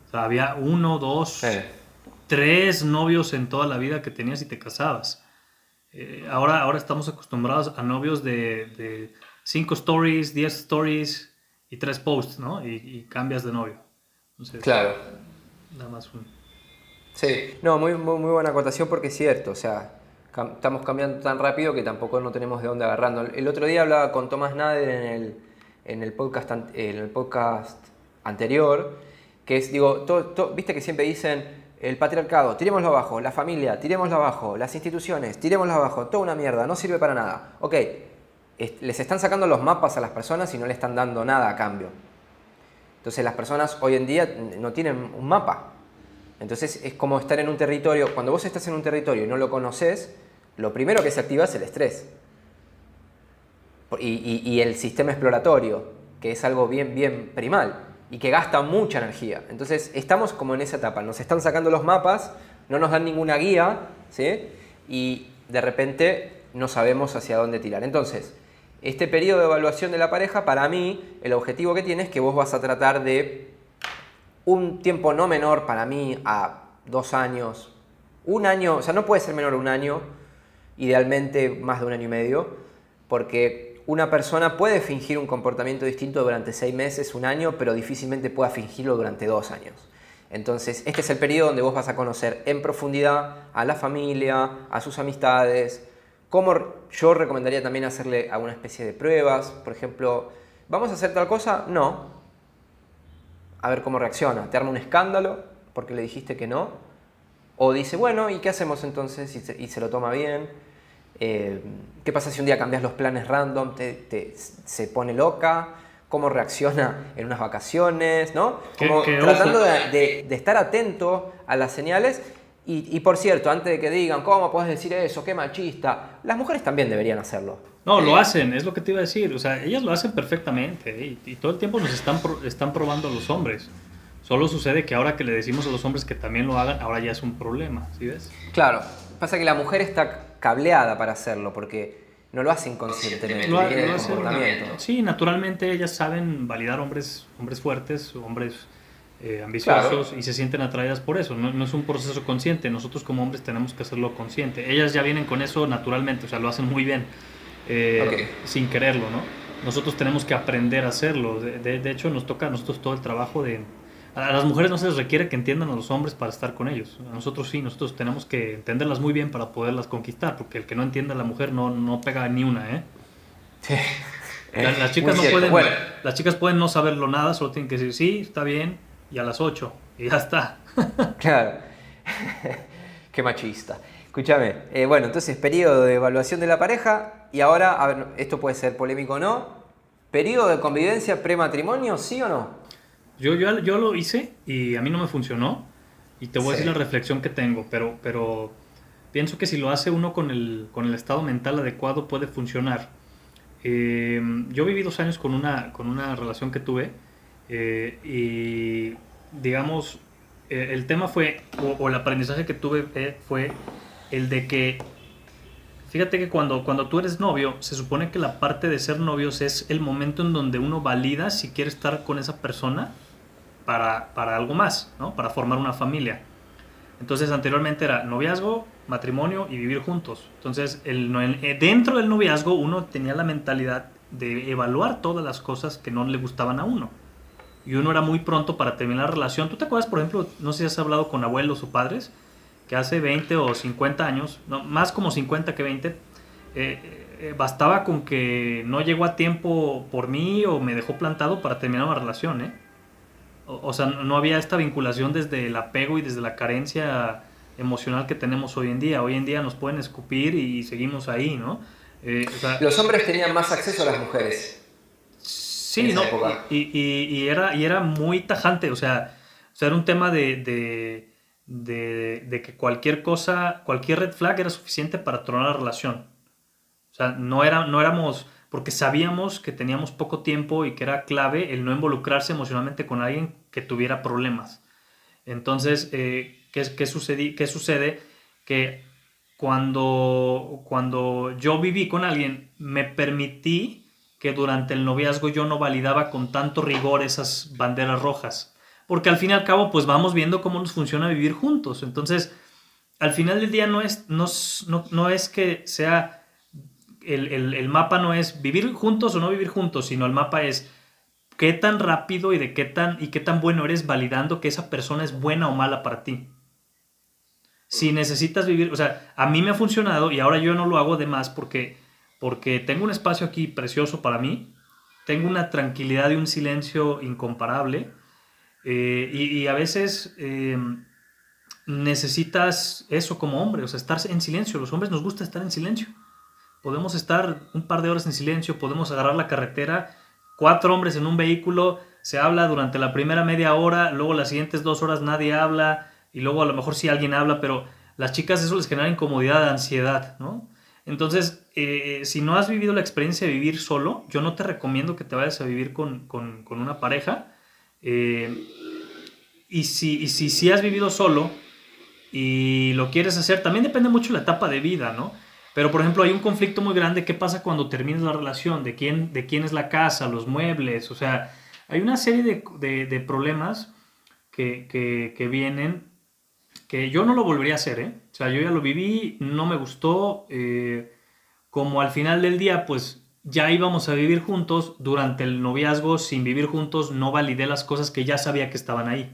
O sea, había uno, dos, tres novios en toda la vida que tenías y te casabas. Ahora, ahora estamos acostumbrados a novios de, de cinco stories, diez stories y tres posts, ¿no? Y, cambias de novio. claro. Nada más un... Sí, no, muy, muy, muy, buena acotación porque es cierto, o sea, estamos cambiando tan rápido que tampoco no tenemos de dónde agarrando. El otro día hablaba con Tomás Nader en el, en el, podcast, en el podcast anterior, que es, digo, viste que siempre dicen el patriarcado, tirémoslo abajo, la familia, tirémoslo abajo, las instituciones, tirémoslo abajo, toda una mierda, no sirve para nada. Ok, les están sacando los mapas a las personas y no le están dando nada a cambio. Entonces las personas hoy en día no tienen un mapa. Entonces es como estar en un territorio, cuando vos estás en un territorio y no lo conoces, lo primero que se activa es el estrés. Y, y el sistema exploratorio, que es algo bien, bien primal y que gasta mucha energía. Entonces estamos como en esa etapa, nos están sacando los mapas, no nos dan ninguna guía, ¿sí? Y de repente no sabemos hacia dónde tirar. Entonces, este periodo de evaluación de la pareja, para mí, el objetivo que tiene es que vos vas a tratar de un tiempo no menor para mí a dos años, un año, o sea, no puede ser menor a un año, idealmente más de un año y medio, porque una persona puede fingir un comportamiento distinto durante seis meses, un año, pero difícilmente pueda fingirlo durante dos años. Entonces, este es el periodo donde vos vas a conocer en profundidad a la familia, a sus amistades, como yo recomendaría también hacerle alguna especie de pruebas, por ejemplo, ¿vamos a hacer tal cosa? No. A ver cómo reacciona. ¿Te arma un escándalo porque le dijiste que no? O dice, bueno, ¿y qué hacemos entonces? Y se, lo toma bien. Eh, ¿Qué pasa si un día cambias los planes random? Te, se pone loca. ¿Cómo reacciona en unas vacaciones? ¿no? Como tratando de, de, estar atento a las señales. Y, por cierto, antes de que digan, ¿cómo puedes decir eso? ¡Qué machista! Las mujeres también deberían hacerlo. No, lo hacen, es lo que te iba a decir. O sea, ellas lo hacen perfectamente ¿eh? y, todo el tiempo nos están, están probando los hombres. Solo sucede que ahora que le decimos a los hombres que también lo hagan, ahora ya es un problema, ¿sí ves? Claro, pasa que la mujer está cableada para hacerlo, porque no lo hacen conscientemente, lo, Sí, naturalmente ellas saben validar hombres, hombres fuertes, hombres eh, ambiciosos y se sienten atraídas por eso. No, es un proceso consciente. Nosotros como hombres tenemos que hacerlo consciente. Ellas ya vienen con eso naturalmente, o sea, lo hacen muy bien, eh, sin quererlo, ¿no? Nosotros tenemos que aprender a hacerlo. De, de, hecho, nos toca a nosotros todo el trabajo de a las mujeres no se les requiere que entiendan a los hombres para estar con ellos. A nosotros sí, nosotros tenemos que entenderlas muy bien para poderlas conquistar, porque el que no entienda a la mujer no, no pega ni una, ¿eh? Sí. las, chicas no pueden, las chicas pueden no saberlo nada, solo tienen que decir sí, está bien, y a las 8, y ya está. claro. Qué machista. Escúchame, eh, bueno, entonces periodo de evaluación de la pareja, y ahora, a ver, esto puede ser polémico o no, periodo de convivencia prematrimonio, ¿sí o no? Yo, yo, yo lo hice y a mí no me funcionó. Y te voy a decir la reflexión que tengo, pero, pero pienso que si lo hace uno con el, con el estado mental adecuado puede funcionar. Eh, yo viví dos años con una, con una relación que tuve eh, y digamos, eh, el tema fue, o, el aprendizaje que tuve fue el de que, fíjate que cuando, cuando tú eres novio, se supone que la parte de ser novios es el momento en donde uno valida si quiere estar con esa persona para, algo más, ¿no? Para formar una familia. Entonces anteriormente era noviazgo, matrimonio y vivir juntos. Entonces el, eh, dentro del noviazgo uno tenía la mentalidad de evaluar todas las cosas que no le gustaban a uno. Y uno era muy pronto para terminar la relación. ¿Tú te acuerdas, por ejemplo, no sé si has hablado con abuelos o padres, que hace 20 o 50 años, no, más como 50 que 20, eh, eh, bastaba con que no llegó a tiempo por mí o me dejó plantado para terminar una relación, ¿eh? o, sea, no había esta vinculación desde el apego y desde la carencia emocional que tenemos hoy en día. Hoy en día nos pueden escupir y seguimos ahí, ¿no? Eh, Los hombres tenían más acceso a las mujeres. Sí, ¿no? Y, y, era, y era muy tajante, o sea, o era un tema de, de, de, de, que cualquier cosa, cualquier red flag era suficiente para tronar la relación. O sea, no, era, no éramos porque sabíamos que teníamos poco tiempo y que era clave el no involucrarse emocionalmente con alguien que tuviera problemas. Entonces, eh, ¿qué, qué, sucedí, ¿qué sucede? Que cuando, cuando yo viví con alguien, me permití que durante el noviazgo yo no validaba con tanto rigor esas banderas rojas. Porque al fin y al cabo, pues vamos viendo cómo nos funciona vivir juntos. Entonces, al final del día no es, no, no, es que sea, el, el, el, mapa no es vivir juntos o no vivir juntos, sino el mapa es qué tan rápido y de qué tan, y qué tan bueno eres validando que esa persona es buena o mala para ti. Si necesitas vivir, o sea, a mí me ha funcionado y ahora yo no lo hago de más porque porque tengo un espacio aquí precioso para mí, tengo una tranquilidad y un silencio incomparable, eh, y, a veces eh, necesitas eso como hombre, o sea, estar en silencio. Los hombres nos gusta estar en silencio. Podemos estar un par de horas en silencio, podemos agarrar la carretera, cuatro hombres en un vehículo, se habla durante la primera media hora, luego las siguientes dos horas nadie habla, y luego a lo mejor sí alguien habla, pero las chicas eso les genera incomodidad, ansiedad, ¿no? Entonces, eh, si no has vivido la experiencia de vivir solo, yo no te recomiendo que te vayas a vivir con, una pareja. Eh, y si, si, si, has vivido solo y lo quieres hacer, también depende mucho de la etapa de vida, ¿no? Pero, por ejemplo, hay un conflicto muy grande. ¿Qué pasa cuando terminas la relación? ¿De quién, de quién es la casa, los muebles? O sea, hay una serie de, problemas que, que vienen que yo no lo volvería a hacer, ¿eh? O sea, yo ya lo viví, no me gustó, eh, como al final del día, pues ya íbamos a vivir juntos, durante el noviazgo, sin vivir juntos, no validé las cosas que ya sabía que estaban ahí.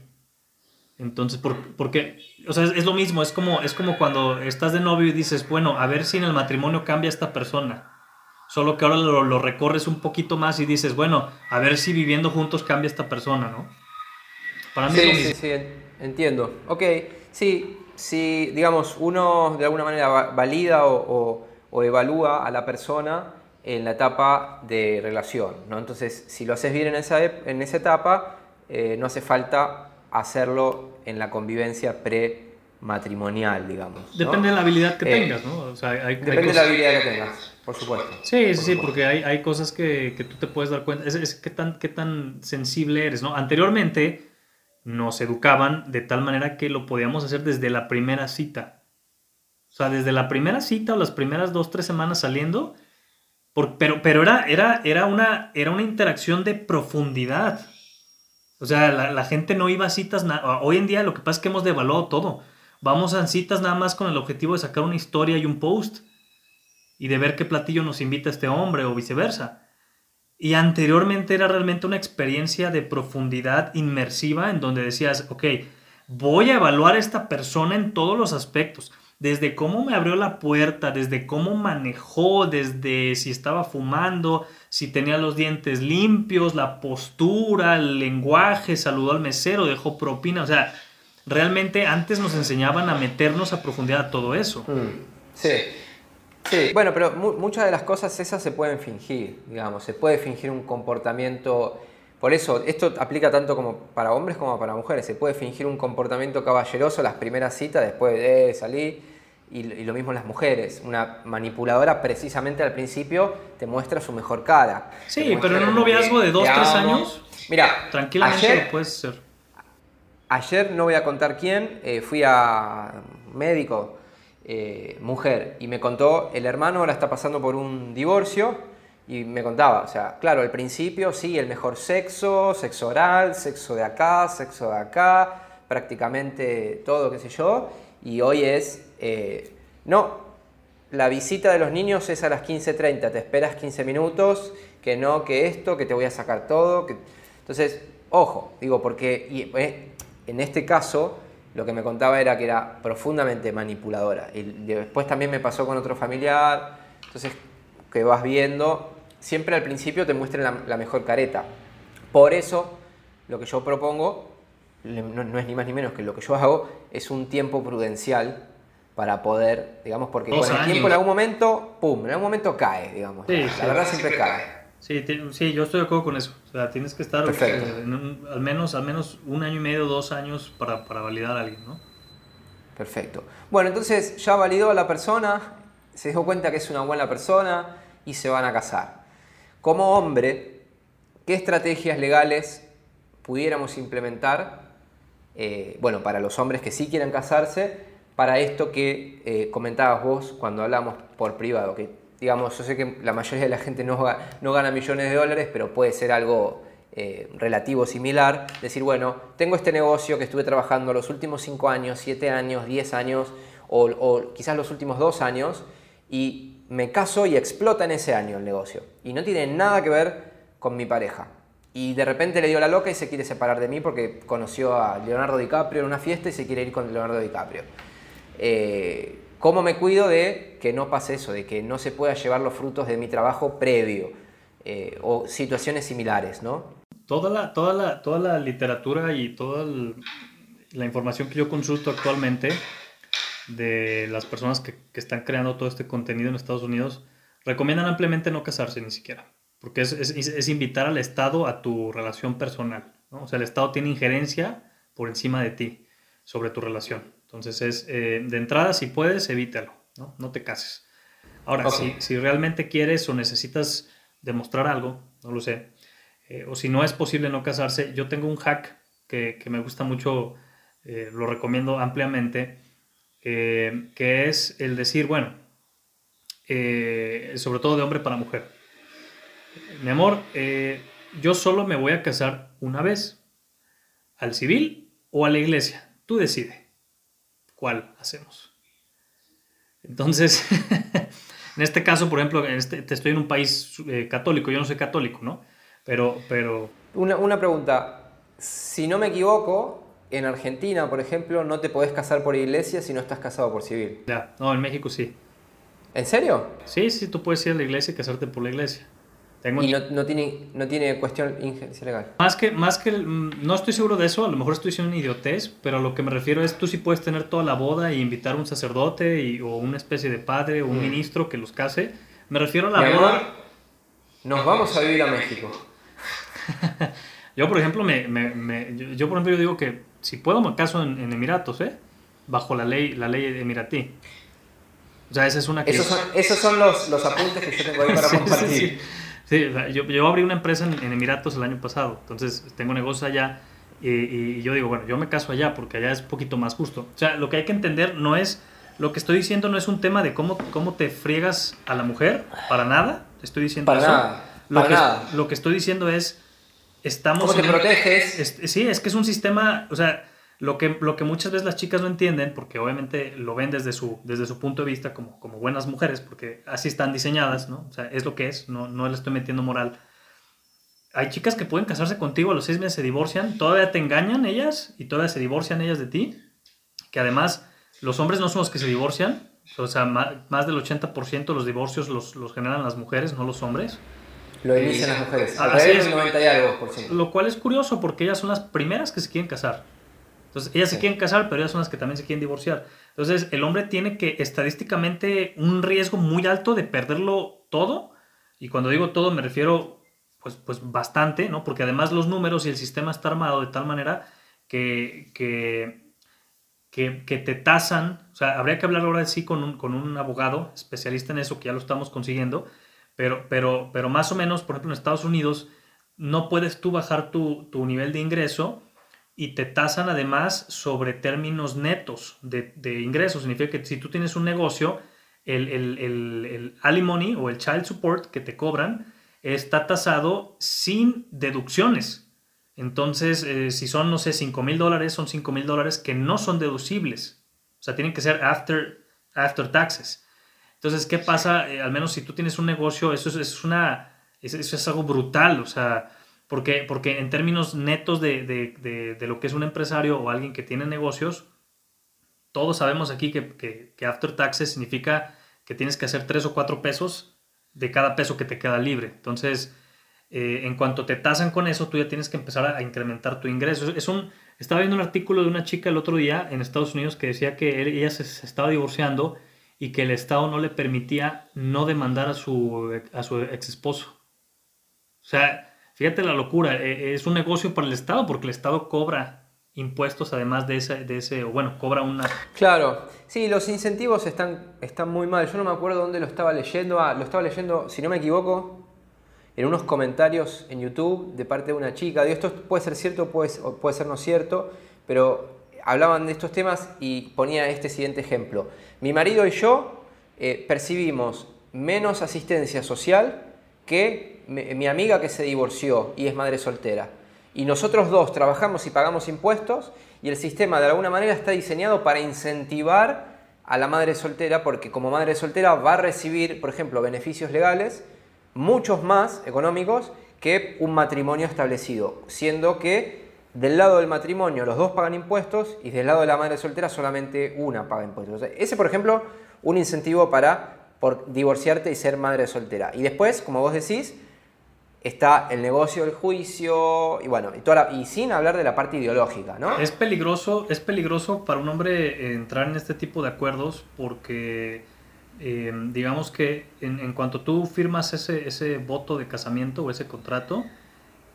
Entonces, ¿por, porque, o sea, es, lo mismo, es como, es como cuando estás de novio y dices, bueno, a ver si en el matrimonio cambia esta persona. Solo que ahora lo, lo recorres un poquito más y dices, bueno, a ver si viviendo juntos cambia esta persona, ¿no? Para mí sí, sí, sí, entiendo. Ok, Sí, si, digamos, uno de alguna manera valida o, evalúa a la persona en la etapa de relación, ¿no? Entonces, si lo haces bien en esa, en esa etapa, eh, no hace falta hacerlo en la convivencia pre-matrimonial, digamos. Depende de la habilidad que eh, tengas, ¿no? depende de la habilidad que tengas, por supuesto. Sí, sí, sí, porque hay, cosas que, que, tú te puedes dar cuenta. Es, es qué, tan, qué tan sensible eres, ¿no? Anteriormente nos educaban de tal manera que lo podíamos hacer desde la primera cita. O sea, desde la primera cita o las primeras dos, tres semanas saliendo, pero, pero era, era, era, una, era una interacción de profundidad. O sea, la, gente no iba a citas. Hoy en día lo que pasa es que hemos devaluado todo. Vamos a citas nada más con el objetivo de sacar una historia y un post y de ver qué platillo nos invita este hombre o viceversa. Y anteriormente era realmente una experiencia de profundidad inmersiva en donde decías, ok, voy a evaluar a esta persona en todos los aspectos, desde cómo me abrió la puerta, desde cómo manejó, desde si estaba fumando, si tenía los dientes limpios, la postura, el lenguaje, saludó al mesero, dejó propina, o sea, realmente antes nos enseñaban a meternos a profundidad a todo eso. Mm, sí. Sí, bueno, pero muchas de las cosas esas se pueden fingir, digamos, se puede fingir un comportamiento, por eso esto aplica tanto como para hombres como para mujeres, se puede fingir un comportamiento caballeroso las primeras citas después de salir y, lo mismo las mujeres, una manipuladora precisamente al principio te muestra su mejor cara. Sí, pero en un noviazgo de dos, tres años, mira, tranquilamente lo puedes ser. Ayer no voy a contar quién, eh, fui a médico eh, mujer. Y me contó, el hermano ahora está pasando por un divorcio y me contaba, o sea, claro, al principio sí, el mejor sexo, sexo oral, sexo de acá, sexo de acá, prácticamente todo, qué sé yo, y hoy es, eh, no, la visita de los niños es a las 15.30, te esperas 15 minutos, que no, que esto, que te voy a sacar todo, entonces, ojo, digo, porque y, eh, en este caso lo que me contaba era que era profundamente manipuladora. Y después también me pasó con otro familiar. Entonces, que vas viendo, siempre al principio te muestran la, mejor careta. Por eso, lo que yo propongo, no, es ni más ni menos que lo que yo hago, es un tiempo prudencial para poder, digamos, porque con el tiempo en algún momento, pum, en algún momento cae, digamos. la, verdad siempre cae. Sí, sí, yo estoy de acuerdo con eso. O sea, tienes que estar eh, al, menos, al menos un año y medio, dos años para, para, validar a alguien, ¿no? Perfecto. Bueno, entonces ya validó a la persona, se dio cuenta que es una buena persona y se van a casar. Como hombre, ¿qué estrategias legales pudiéramos implementar, eh, bueno, para los hombres que sí quieran casarse, para esto que eh, comentabas vos cuando hablamos por privado, que digamos, yo sé que la mayoría de la gente no, no gana millones de dólares, pero puede ser algo eh, relativo similar, decir, bueno, tengo este negocio que estuve trabajando los últimos 5 años, 7 años, 10 años, o, quizás los últimos 2 años, y me caso y explota en ese año el negocio. Y no tiene nada que ver con mi pareja. Y de repente le dio la loca y se quiere separar de mí porque conoció a Leonardo DiCaprio en una fiesta y se quiere ir con Leonardo DiCaprio. Eh, ¿Cómo me cuido de que no pase eso, de que no se pueda llevar los frutos de mi trabajo previo eh, o situaciones similares, ¿no? Toda la, toda la, toda la literatura y toda la información que yo consulto actualmente de las personas que, están creando todo este contenido en Estados Unidos recomiendan ampliamente no casarse ni siquiera, porque es, invitar al Estado a tu relación personal. O sea, el Estado tiene injerencia por encima de ti sobre tu relación. Entonces, es eh, de entrada, si puedes, evítalo, ¿no? no te cases. Ahora, si, si, realmente quieres o necesitas demostrar algo, no lo sé, eh, o si no es posible no casarse, yo tengo un hack que, que me gusta mucho, eh, lo recomiendo ampliamente, que es el decir, bueno, sobre todo de hombre para mujer. Mi amor, yo solo me voy a casar una vez, al civil o a la iglesia. Tú decide cuál hacemos. Entonces, en este caso, por ejemplo, en este, te estoy en un país católico, yo no soy católico, ¿no? Pero, pero... Una, una pregunta, si no me equivoco, en Argentina, por ejemplo, no te podés casar por iglesia si no estás casado por civil. Ya, no, en México sí. ¿En serio? Sí, sí, tú puedes ir a la iglesia y casarte por la iglesia. Tengo... Y no, no, tiene, no tiene cuestión injerencia legal. Más que, más que, no estoy seguro de eso, a lo mejor estoy diciendo una idiotez, pero a lo que me refiero es tú sí puedes tener toda la boda y invitar a un sacerdote y, o una especie de padre o un mm. ministro que los case. Me refiero a la Mi boda... Amor, nos vamos a vivir a México. yo, por ejemplo, me, me, me yo, yo, por ejemplo, yo digo que si puedo me caso en, en, Emiratos, ¿eh? Bajo la ley, la ley emiratí. O sea, esa es una que... Esos son, esos son los, los, apuntes que yo tengo ahí para sí, compartir. Sí, sí. Sí yo, yo, abrí una empresa en, en, Emiratos el año pasado, entonces tengo negocios allá y, y, yo digo, bueno, yo me caso allá porque allá es un poquito más justo. O sea, lo que hay que entender no es... Lo que estoy diciendo no es un tema de cómo, cómo te friegas a la mujer, para nada. Estoy diciendo para eso. Nada, lo, para que, nada. lo que estoy diciendo es estamos ¿Cómo te proteges? Es, sí, es que es un sistema, o sea, lo que, lo que muchas veces las chicas no entienden, porque obviamente lo ven desde su, desde su punto de vista como, como buenas mujeres, porque así están diseñadas, ¿no? O sea, es lo que es, no, no le estoy metiendo moral. Hay chicas que pueden casarse contigo, a los seis meses se divorcian, todavía te engañan ellas y todavía se divorcian ellas de ti, que además los hombres no son los que se divorcian, o sea, más, más del 80% de los divorcios los, los generan las mujeres, no los hombres. Lo inician las mujeres. Así es. 90 y algo por ciento. Lo cual es curioso porque ellas son las primeras que se quieren casar. Entonces, ellas sí. se quieren casar, pero ellas son las que también se quieren divorciar. Entonces, el hombre tiene que estadísticamente un riesgo muy alto de perderlo todo. Y cuando digo todo me refiero pues, pues bastante, ¿no? Porque además los números y el sistema está armado de tal manera que, que, que, que te tasan. O sea, habría que hablar ahora sí con un, con un abogado especialista en eso, que ya lo estamos consiguiendo pero, pero, pero más o menos, por ejemplo, en Estados Unidos, no puedes tú bajar tu, tu nivel de ingreso y te tasan además sobre términos netos de, de ingresos. Significa que si tú tienes un negocio, el, el, el, el, alimony o el child support que te cobran está tasado sin deducciones. Entonces, eh, si son, no sé, 5 mil dólares, son 5 mil dólares que no son deducibles. O sea, tienen que ser after, after taxes. Entonces, ¿qué pasa? Eh, al menos si tú tienes un negocio, eso es, es una, eso es algo brutal, o sea, porque, porque en términos netos de, de, de, de, lo que es un empresario o alguien que tiene negocios, todos sabemos aquí que, que, que, after taxes significa que tienes que hacer tres o cuatro pesos de cada peso que te queda libre. Entonces, eh, en cuanto te tasan con eso, tú ya tienes que empezar a, a incrementar tu ingreso. Es un, estaba viendo un artículo de una chica el otro día en Estados Unidos que decía que él, ella se, se estaba divorciando y que el Estado no le permitía no demandar a su, a su ex esposo. O sea, fíjate la locura, e, es un negocio para el Estado porque el Estado cobra impuestos además de ese, de ese o bueno, cobra una... Claro, sí, los incentivos están, están muy mal. Yo no me acuerdo dónde lo estaba leyendo, ah, lo estaba leyendo, si no me equivoco, en unos comentarios en YouTube de parte de una chica. Digo, esto puede ser cierto puede, o puede ser no cierto, pero hablaban de estos temas y ponía este siguiente ejemplo. Mi marido y yo eh, percibimos menos asistencia social que mi amiga que se divorció y es madre soltera. Y nosotros dos trabajamos y pagamos impuestos y el sistema de alguna manera está diseñado para incentivar a la madre soltera porque como madre soltera va a recibir, por ejemplo, beneficios legales muchos más económicos que un matrimonio establecido, siendo que del lado del matrimonio los dos pagan impuestos y del lado de la madre soltera solamente una paga impuestos. ese, por ejemplo, un incentivo para por divorciarte y ser madre soltera. Y después, como vos decís, está el negocio del juicio y bueno, y, toda y sin hablar de la parte ideológica, ¿no? Es peligroso, es peligroso para un hombre entrar en este tipo de acuerdos porque eh, digamos que en, cuanto tú firmas ese, ese voto de casamiento o ese contrato,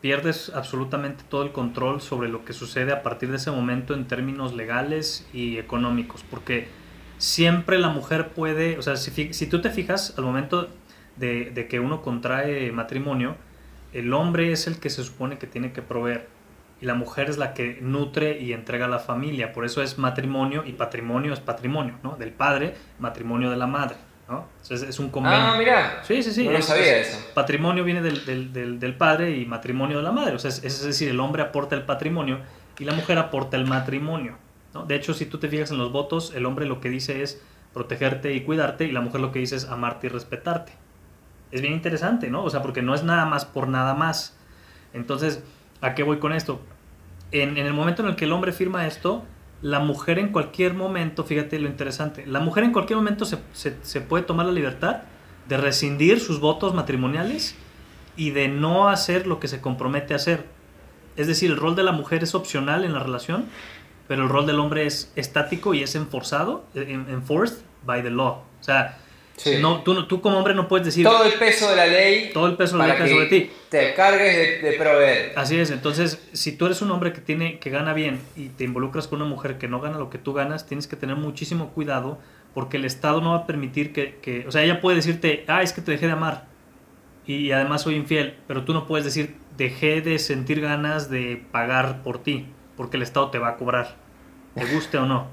pierdes absolutamente todo el control sobre lo que sucede a partir de ese momento en términos legales y económicos, porque siempre la mujer puede, o sea, si, si tú te fijas al momento de, de, que uno contrae matrimonio, el hombre es el que se supone que tiene que proveer y la mujer es la que nutre y entrega a la familia. Por eso es matrimonio y patrimonio es patrimonio, ¿no? Del padre, matrimonio de la madre, ¿no? Entonces es un convenio. Ah, mira. Sí, sí, sí. No sabía eso. Patrimonio viene del, del, del, padre y matrimonio de la madre. O sea, es, es, decir, el hombre aporta el patrimonio y la mujer aporta el matrimonio. ¿no? De hecho, si tú te fijas en los votos, el hombre lo que dice es protegerte y cuidarte y la mujer lo que dice es amarte y respetarte. Es bien interesante, ¿no? O sea, porque no es nada más por nada más. Entonces, ¿A qué voy con esto? En, el momento en el que el hombre firma esto, la mujer en cualquier momento, fíjate lo interesante, la mujer en cualquier momento se, puede tomar la libertad de rescindir sus votos matrimoniales y de no hacer lo que se compromete a hacer. Es decir, el rol de la mujer es opcional en la relación, pero el rol del hombre es estático y es enforzado, enforced by the law. O sea, no, tú, tú como hombre no puedes decir... Todo el peso de la ley... Todo el peso de la ley sobre ti. Te cargues de, proveer. Así es, entonces si tú eres un hombre que, tiene, que gana bien y te involucras con una mujer que no gana lo que tú ganas, tienes que tener muchísimo cuidado porque el Estado no va a permitir que... que o sea, ella puede decirte, ah, es que te dejé de amar y, además soy infiel, pero tú no puedes decir, dejé de sentir ganas de pagar por ti porque el Estado te va a cobrar, te guste o no.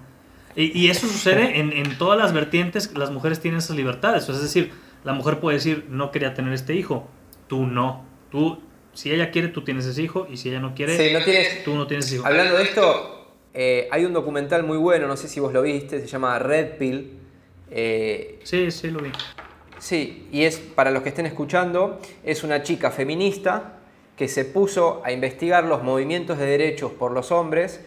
Y, eso sucede en, en, todas las vertientes, las mujeres tienen esas libertades. Es decir, la mujer puede decir, no quería tener este hijo, tú no. Tú, si ella quiere, tú tienes ese hijo, y si ella no quiere, tú no tienes ese hijo. Hablando de esto, eh, hay un documental muy bueno, no sé si vos lo viste, se llama Red Pill. Eh, sí, sí, lo vi. Sí, y es, para los que estén escuchando, es una chica feminista que se puso a investigar los movimientos de derechos por los hombres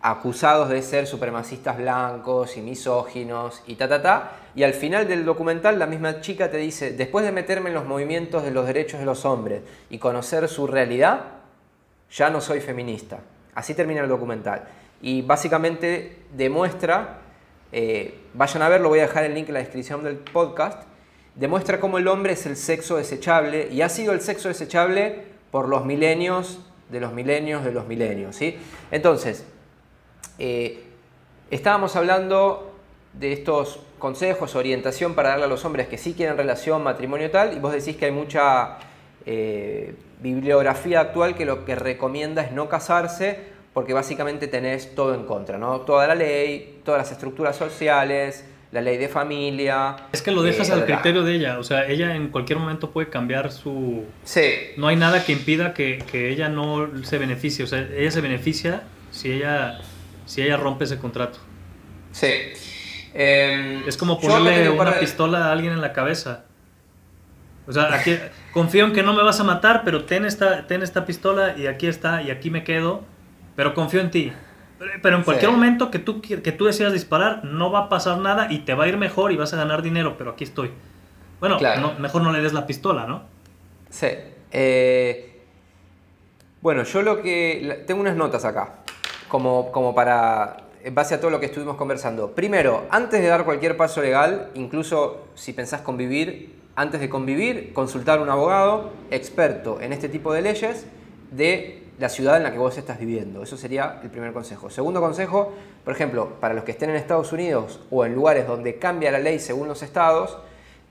acusados de ser supremacistas blancos y misóginos y ta ta ta. Y al final del documental la misma chica te dice, después de meterme en los movimientos de los derechos de los hombres y conocer su realidad, ya no soy feminista. Así termina el documental. Y básicamente demuestra, eh, vayan a verlo, voy a dejar el link en la descripción del podcast, demuestra cómo el hombre es el sexo desechable y ha sido el sexo desechable por los milenios de los milenios de los milenios. ¿sí? Entonces, eh, estábamos hablando de estos consejos, orientación para darle a los hombres que sí quieren relación, matrimonio tal, y vos decís que hay mucha eh, bibliografía actual que lo que recomienda es no casarse porque básicamente tenés todo en contra, ¿no? Toda la ley, todas las estructuras sociales, la ley de familia. Es que lo dejas eh, al criterio de ella, o sea, ella en cualquier momento puede cambiar su... Sí. No hay nada que impida que, que ella no se beneficie, o sea, ella se beneficia si ella si ella rompe ese contrato. Sí. Em, es como ponerle una pistola a alguien en la cabeza. O sea, aquí, confío en que no me vas a matar, pero ten esta, ten esta pistola y aquí está y aquí me quedo, pero confío en ti. Pero en cualquier momento que tú, que tú decidas disparar, no va a pasar nada y te va a ir mejor y vas a ganar dinero, pero aquí estoy. Bueno, mejor no le des la pistola, ¿no? Sí. Eh, bueno, yo lo que... Tengo unas notas acá como, para, en base a todo lo que estuvimos conversando. Primero, antes de dar cualquier paso legal, incluso si pensás convivir, antes de convivir, consultar a un abogado experto en este tipo de leyes de la ciudad en la que vos estás viviendo. Eso sería el primer consejo. Segundo consejo, por ejemplo, para los que estén en Estados Unidos o en lugares donde cambia la ley según los estados,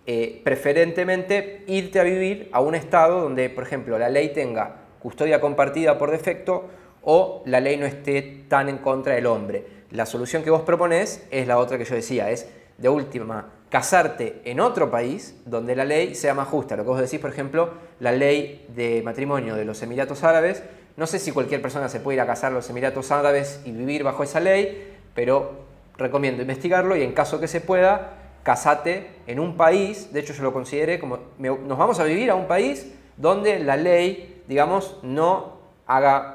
eh, preferentemente irte a vivir a un estado donde, por ejemplo, la ley tenga custodia compartida por defecto o la ley no esté tan en contra del hombre. La solución que vos proponés es la otra que yo decía, es de última, casarte en otro país donde la ley sea más justa. Lo que vos decís, por ejemplo, la ley de matrimonio de los Emiratos Árabes, no sé si cualquier persona se puede ir a casar a los Emiratos Árabes y vivir bajo esa ley, pero recomiendo investigarlo y en caso que se pueda, casate en un país, de hecho yo lo consideré como, nos vamos a vivir a un país donde la ley, digamos, no haga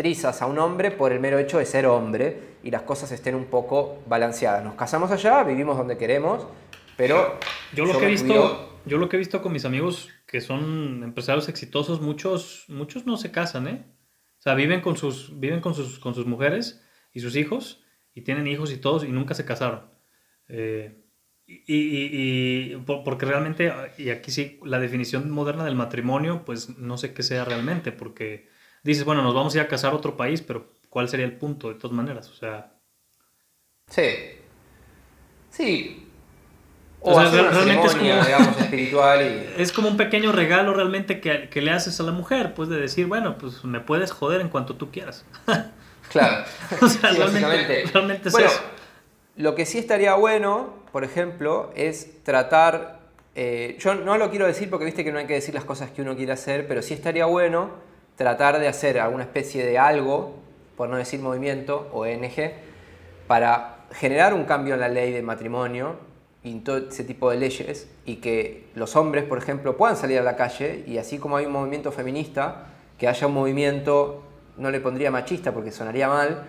trizas a un hombre por el mero hecho de ser hombre y las cosas estén un poco balanceadas. Nos casamos allá, vivimos donde queremos, pero... Yo lo, que, he visto, yo lo que he visto con mis amigos que son empresarios exitosos, muchos, muchos no se casan, ¿eh? O sea, viven con sus, viven con sus, con sus mujeres y sus hijos y tienen hijos y todos y nunca se casaron. Eh, y, porque realmente, y aquí sí, la definición moderna del matrimonio, pues no sé qué sea realmente, porque dices, bueno, nos vamos a ir a casar a otro país, pero ¿cuál sería el punto de todas maneras? O sea... Sí. Sí. O, realmente es como, digamos, espiritual y... Es como un pequeño regalo realmente que, que, le haces a la mujer, pues de decir, bueno, pues me puedes joder en cuanto tú quieras. claro. o sea, realmente, realmente es bueno, eso. Lo que sí estaría bueno, por ejemplo, es tratar, eh, yo no lo quiero decir porque viste que no hay que decir las cosas que uno quiere hacer, pero sí estaría bueno tratar de hacer alguna especie de algo, por no decir movimiento, ONG, para generar un cambio en la ley de matrimonio y en todo ese tipo de leyes y que los hombres, por ejemplo, puedan salir a la calle y así como hay un movimiento feminista, que haya un movimiento, no le pondría machista porque sonaría mal,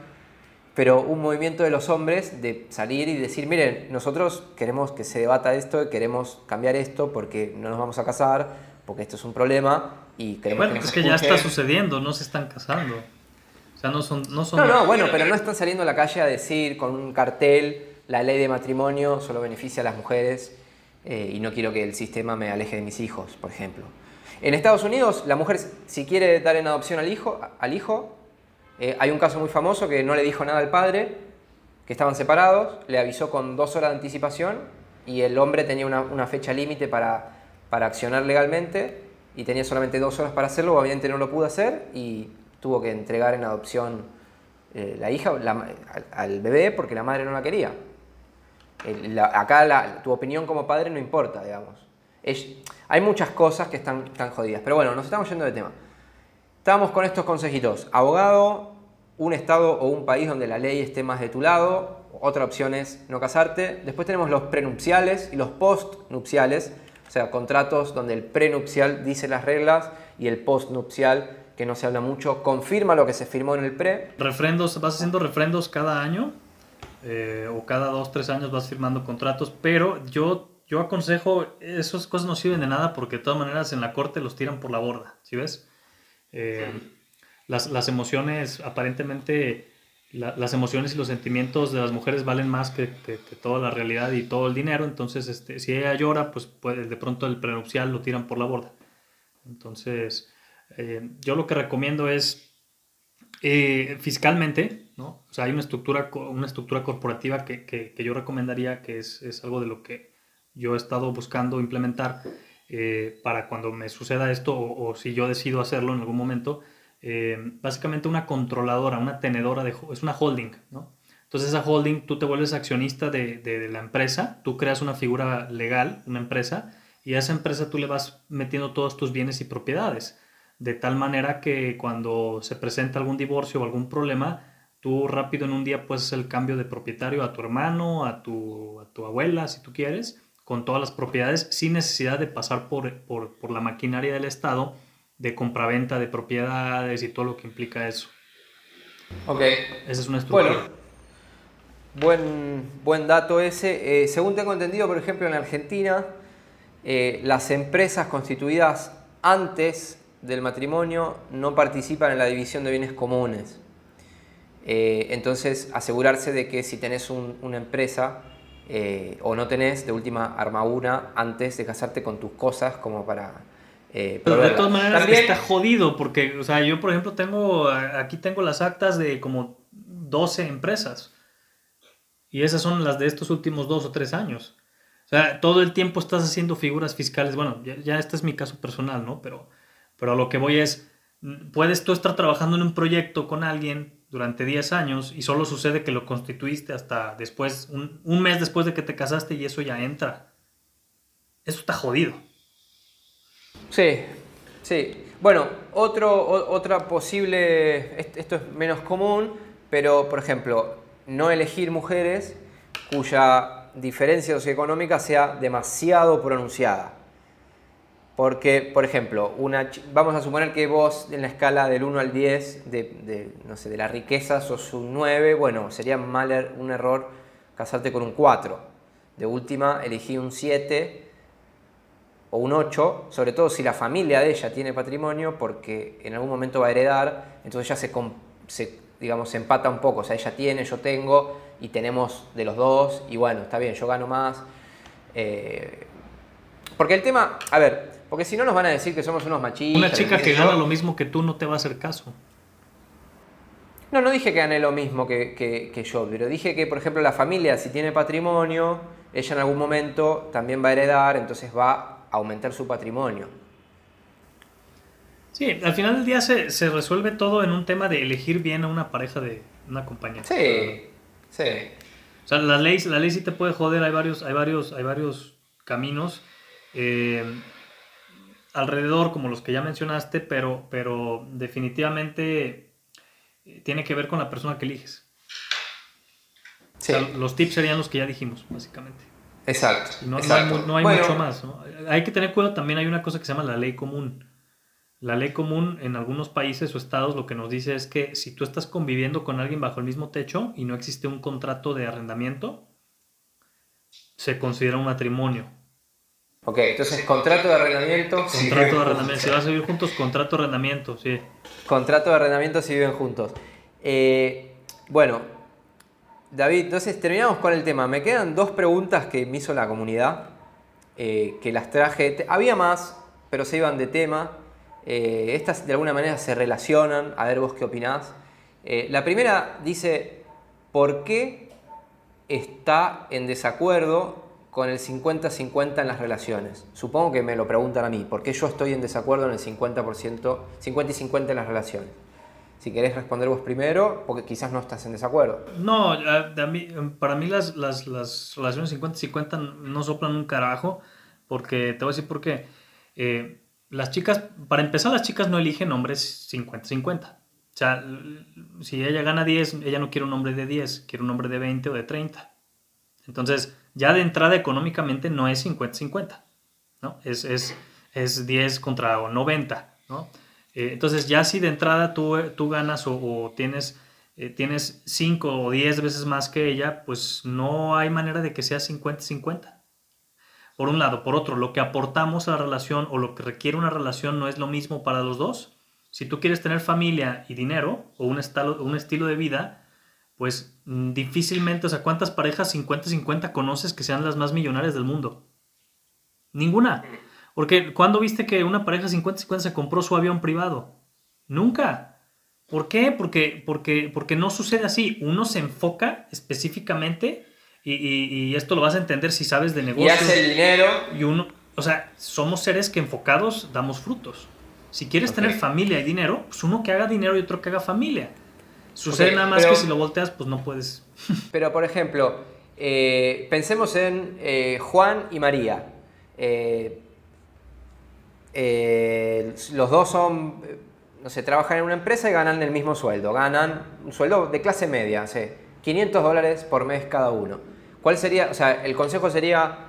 pero un movimiento de los hombres de salir y decir, miren, nosotros queremos que se debata esto, queremos cambiar esto porque no nos vamos a casar, porque esto es un problema y queremos bueno, es que ya está sucediendo, no se están casando. O sea, no son... No, son no, no, bueno, pero no están saliendo a la calle a decir con un cartel, la ley de matrimonio solo beneficia a las mujeres eh, y no quiero que el sistema me aleje de mis hijos, por ejemplo. En Estados Unidos, la mujer, si quiere dar en adopción al hijo, al hijo eh, hay un caso muy famoso que no le dijo nada al padre, que estaban separados, le avisó con dos horas de anticipación y el hombre tenía una, fecha límite para, para, accionar legalmente y tenía solamente dos horas para hacerlo, obviamente no lo pudo hacer y tuvo que entregar en adopción eh, la hija al, bebé porque la madre no la quería. acá tu opinión como padre no importa, digamos. hay muchas cosas que están, están jodidas, pero bueno, nos estamos yendo de tema. Estamos con estos consejitos. Abogado, un estado o un país donde la ley esté más de tu lado. Otra opción es no casarte. Después tenemos los prenupciales y los postnupciales, o sea, contratos donde el prenupcial dice las reglas y el postnupcial, que no se habla mucho, confirma lo que se firmó en el pre. Refrendos, vas haciendo refrendos cada año eh, o cada dos, tres años vas firmando contratos, pero yo, yo aconsejo, esas cosas no sirven de nada porque de todas maneras en la corte los tiran por la borda, ¿sí ves? Eh, las, emociones, aparentemente, las emociones y los sentimientos de las mujeres valen más que, toda la realidad y todo el dinero. Entonces, este, si ella llora, pues de pronto el prenupcial lo tiran por la borda. Entonces, eh, yo lo que recomiendo es eh, fiscalmente, ¿no? O sea, hay una estructura, una estructura corporativa que, yo recomendaría, que es, algo de lo que yo he estado buscando implementar eh, para cuando me suceda esto o, si yo decido hacerlo en algún momento, eh, básicamente una controladora, una tenedora, de, es una holding, ¿no? Entonces esa holding, tú te vuelves accionista de, de, la empresa, tú creas una figura legal, una empresa, y a esa empresa tú le vas metiendo todos tus bienes y propiedades, de tal manera que cuando se presenta algún divorcio o algún problema, tú rápido en un día puedes hacer el cambio de propietario a tu hermano, a tu, a tu abuela, si tú quieres, con todas las propiedades sin necesidad de pasar por, por, la maquinaria del Estado de compraventa de propiedades y todo lo que implica eso. Ok. Esa es una estructura. Bueno, buen, buen dato ese. Eh, según tengo entendido, por ejemplo, en Argentina, eh, las empresas constituidas antes del matrimonio no participan en la división de bienes comunes. Eh, entonces, asegurarse de que si tenés una empresa eh, o no tenés de última armadura antes de casarte con tus cosas como para... Eh, Pero de todas maneras está jodido porque, o sea, yo por ejemplo tengo, aquí tengo las actas de como 12 empresas y esas son las de estos últimos dos o tres años. O sea, todo el tiempo estás haciendo figuras fiscales. Bueno, ya, este es mi caso personal, ¿no? Pero, pero a lo que voy es, puedes tú estar trabajando en un proyecto con alguien durante 10 años y solo sucede que lo constituiste hasta después, un, un mes después de que te casaste y eso ya entra. Eso está jodido. Sí, sí. Bueno, otro, otra posible, esto es menos común, pero por ejemplo, no elegir mujeres cuya diferencia socioeconómica sea demasiado pronunciada. Porque, por ejemplo, una, vamos a suponer que vos en la escala del 1 al 10 de, no sé, de la riqueza sos un 9, bueno, sería mal, er, un error casarte con un 4. De última, elegí un 7 o un 8, sobre todo si la familia de ella tiene patrimonio, porque en algún momento va a heredar, entonces ya se, se, digamos, se empata un poco, o sea, ella tiene, yo tengo, y tenemos de los dos, y bueno, está bien, yo gano más. Eh, porque el tema, a ver, porque si no nos van a decir que somos unos machistas. Una chica que gana lo mismo que tú no te va a hacer caso. No, no dije que gane lo mismo que, que, yo, pero dije que, por ejemplo, la familia, si tiene patrimonio, ella en algún momento también va a heredar, entonces va aumentar su patrimonio. Sí, al final del día se, se, resuelve todo en un tema de elegir bien a una pareja de una compañía. Sí, sí. O sea, la ley, la ley sí te puede joder, hay varios, hay varios, hay varios caminos eh, alrededor, como los que ya mencionaste, pero, pero definitivamente eh, tiene que ver con la persona que eliges. Sí. los tips serían los que ya dijimos, básicamente. Exacto. No, hay, mucho más. Hay que tener cuidado, también hay una cosa que se llama la ley común. La ley común en algunos países o estados lo que nos dice es que si tú estás conviviendo con alguien bajo el mismo techo y no existe un contrato de arrendamiento, se considera un matrimonio. Ok, entonces contrato de arrendamiento. Contrato de arrendamiento. Si vas a vivir juntos, contrato de arrendamiento, sí. Contrato de arrendamiento si viven juntos. Eh, bueno, David, entonces terminamos con el tema. Me quedan dos preguntas que me hizo la comunidad, eh, que las traje. Había más, pero se iban de tema. Eh, estas de alguna manera se relacionan. A ver vos qué opinás. Eh, la primera dice, ¿por qué está en desacuerdo con el 50-50 en las relaciones? Supongo que me lo preguntan a mí. ¿Por qué yo estoy en desacuerdo en el 50%, 50 y 50 en las relaciones? Si querés responder vos primero, porque quizás no estás en desacuerdo. No, para mí las, las, las relaciones 50-50 no soplan un carajo, porque te voy a decir por qué. Eh, las chicas, para empezar, las chicas no eligen hombres 50-50. O sea, si ella gana 10, ella no quiere un hombre de 10, quiere un hombre de 20 o de 30. Entonces, ya de entrada económicamente no es 50-50, ¿no? Es, es, es 10 contra 90, ¿no? Eh, entonces ya si de entrada tú, tú ganas o, tienes, eh, tienes 5 o 10 veces más que ella, pues no hay manera de que sea 50-50. Por un lado. Por otro, lo que aportamos a la relación o lo que requiere una relación no es lo mismo para los dos. Si tú quieres tener familia y dinero o un, estilo, un estilo de vida, pues mm, difícilmente, o sea, ¿cuántas parejas 50-50 conoces que sean las más millonarias del mundo? Ninguna. Porque cuando viste que una pareja 50-50 se compró su avión privado? Nunca. ¿Por qué? Porque, porque, porque no sucede así. Uno se enfoca específicamente y, esto lo vas a entender si sabes de negocio. Y hace el dinero. Y uno, o sea, somos seres que enfocados damos frutos. Si quieres tener familia y dinero, pues uno que haga dinero y otro que haga familia. Sucede nada más que si lo volteas, pues no puedes. Pero, por ejemplo, eh, pensemos en eh, Juan y María. Eh, eh, los dos son, no sé, trabajan en una empresa y ganan el mismo sueldo. Ganan un sueldo de clase media, 500 dólares por mes cada uno. ¿Cuál sería, o sea, el consejo sería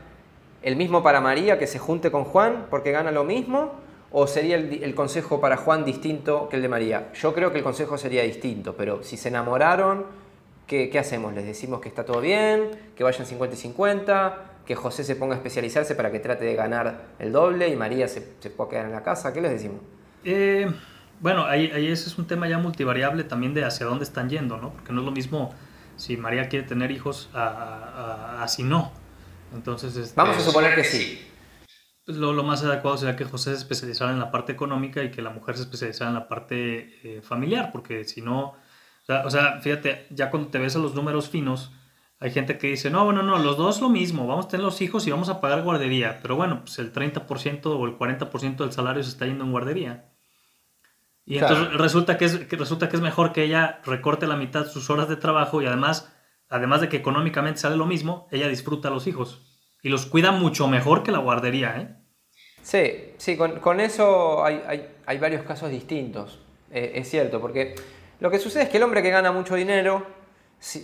el mismo para María, que se junte con Juan porque gana lo mismo? ¿O sería el, consejo para Juan distinto que el de María? Yo creo que el consejo sería distinto, pero si se enamoraron, ¿qué, qué hacemos? ¿Les decimos que está todo bien? ¿Que vayan 50 y 50? Que José se ponga a especializarse para que trate de ganar el doble y María se, pueda quedar en la casa? ¿Qué les decimos? Eh, bueno, ahí, ahí, ese es un tema ya multivariable también de hacia dónde están yendo, ¿no? Porque no es lo mismo si María quiere tener hijos a, si no. Entonces, este, vamos a suponer que sí. Pues lo, lo, más adecuado sería que José se especializara en la parte económica y que la mujer se especializara en la parte eh, familiar, porque si no, o sea, fíjate, ya cuando te ves a los números finos, Hay gente que dice, no, bueno, no, los dos lo mismo, vamos a tener los hijos y vamos a pagar guardería. Pero bueno, pues el 30% o el 40% del salario se está yendo en guardería. Y entonces resulta que, es, resulta que es mejor que ella recorte la mitad sus horas de trabajo y además, además de que económicamente sale lo mismo, ella disfruta a los hijos. Y los cuida mucho mejor que la guardería, ¿eh? Sí, sí, con, eso hay, hay, varios casos distintos. Eh, es cierto, porque lo que sucede es que el hombre que gana mucho dinero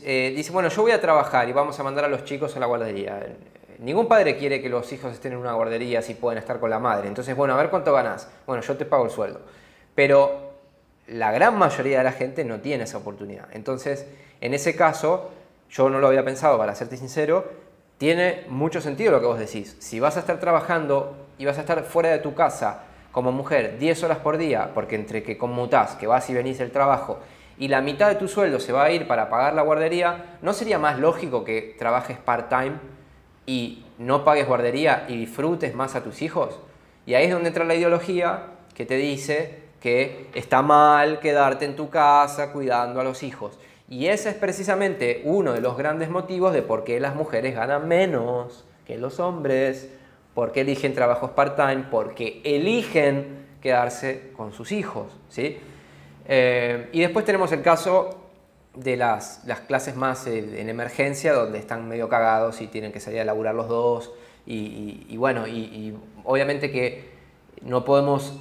eh, dice, bueno, yo voy a trabajar y vamos a mandar a los chicos a la guardería. Ningún padre quiere que los hijos estén en una guardería si pueden estar con la madre. Entonces, bueno, a ver cuánto ganas. Bueno, yo te pago el sueldo. Pero la gran mayoría de la gente no tiene esa oportunidad. Entonces, en ese caso, yo no lo había pensado, para serte sincero, tiene mucho sentido lo que vos decís. Si vas a estar trabajando y vas a estar fuera de tu casa como mujer 10 horas por día, porque entre que conmutás, que vas y venís del trabajo, y la mitad de tu sueldo se va a ir para pagar la guardería, ¿no sería más lógico que trabajes part-time y no pagues guardería y disfrutes más a tus hijos? Y ahí es donde entra la ideología que te dice que está mal quedarte en tu casa cuidando a los hijos. Y ese es precisamente uno de los grandes motivos de por qué las mujeres ganan menos que los hombres, por qué eligen trabajos part-time, porque eligen quedarse con sus hijos. ¿sí? Eh, y después tenemos el caso de las, clases más eh, en emergencia, donde están medio cagados y tienen que salir a laburar los dos. Y, bueno, y, obviamente que no podemos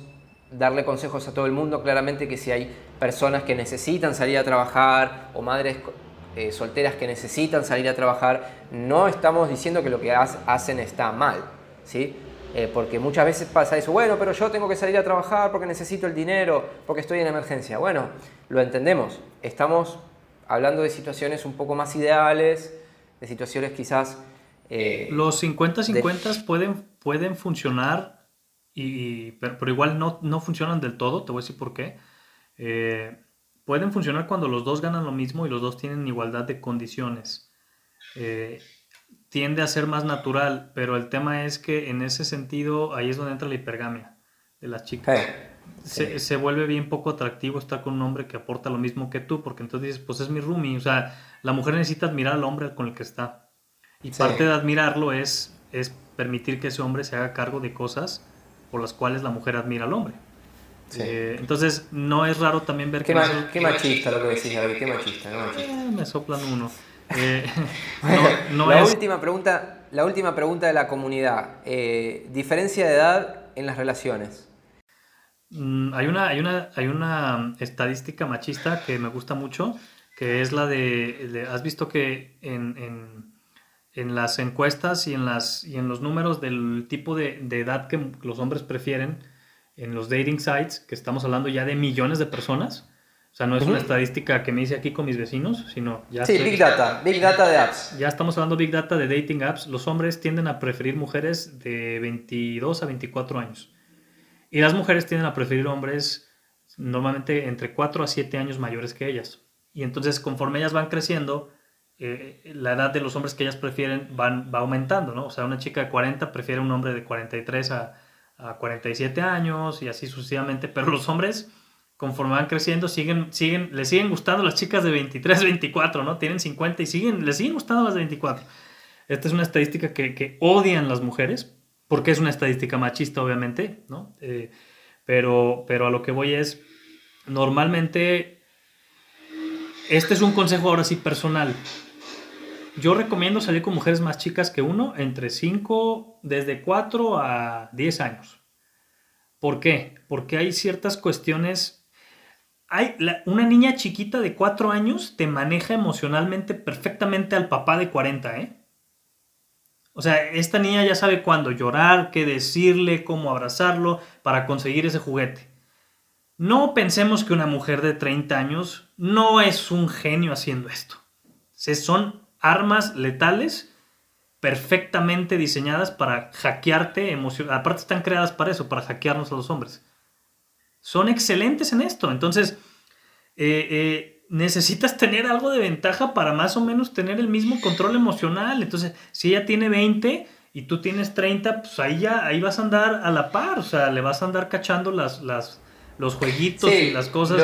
darle consejos a todo el mundo, claramente que si hay personas que necesitan salir a trabajar o madres eh, solteras que necesitan salir a trabajar, no estamos diciendo que lo que hacen está mal, ¿sí? Eh, porque muchas veces pasa eso, bueno, pero yo tengo que salir a trabajar porque necesito el dinero, porque estoy en emergencia. Bueno, lo entendemos, estamos hablando de situaciones un poco más ideales, de situaciones quizás... Eh, Los 50-50 pueden, pueden funcionar y, pero, igual no, no, funcionan del todo, te voy a decir por qué. Eh, pueden funcionar cuando los dos ganan lo mismo y los dos tienen igualdad de condiciones. Eh, tiende a ser más natural, pero el tema es que en ese sentido ahí es donde entra la hipergamia de las chicas. Se, se, vuelve bien poco atractivo estar con un hombre que aporta lo mismo que tú, porque entonces dices, pues es mi roomie. O sea, la mujer necesita admirar al hombre con el que está. Y parte de admirarlo es, es permitir que ese hombre se haga cargo de cosas por las cuales la mujer admira al hombre. Eh, entonces, no es raro también ver qué que... qué machista lo que decís, qué machista, eh, me soplan uno. Eh, la, última pregunta, la última pregunta de la comunidad. diferencia de edad en las relaciones. Mm, hay, una, hay, una, hay una estadística machista que me gusta mucho, que es la de... ¿Has visto que en en las encuestas y en, las, y en los números del tipo de, edad que los hombres prefieren en los dating sites, que estamos hablando ya de millones de personas. O sea, no es una estadística que me hice aquí con mis vecinos, sino ya... Sí, Big Data, Big Data de apps. Ya estamos hablando Big Data de dating apps. Los hombres tienden a preferir mujeres de 22 a 24 años. Y las mujeres tienden a preferir hombres normalmente entre 4 a 7 años mayores que ellas. Y entonces conforme ellas van creciendo, eh, la edad de los hombres que ellas prefieren van, va aumentando, ¿no? O sea, una chica de 40 prefiere un hombre de 43 a, a 47 años y así sucesivamente, pero los hombres, conforme van creciendo, siguen, siguen, les siguen gustando las chicas de 23, 24, ¿no? Tienen 50 y siguen, les siguen gustando las de 24. Esta es una estadística que, que odian las mujeres, porque es una estadística machista, obviamente, ¿no? Eh, pero, pero a lo que voy es, normalmente, este es un consejo ahora sí personal yo recomiendo salir con mujeres más chicas que uno, entre 5, desde 4 a 10 años. ¿Por qué? Porque hay ciertas cuestiones. Hay una niña chiquita de 4 años te maneja emocionalmente perfectamente al papá de 40, ¿eh? O sea, esta niña ya sabe cuándo llorar, qué decirle, cómo abrazarlo para conseguir ese juguete. No pensemos que una mujer de 30 años no es un genio haciendo esto. Son armas letales perfectamente diseñadas para hackearte emocionalmente. Aparte están creadas para eso, para hackearnos a los hombres. Son excelentes en esto. Entonces, eh, eh, necesitas tener algo de ventaja para más o menos tener el mismo control emocional. Entonces, si ella tiene 20 y tú tienes 30, pues ahí ya ahí vas a andar a la par. O sea, le vas a andar cachando las, las, los jueguitos y las cosas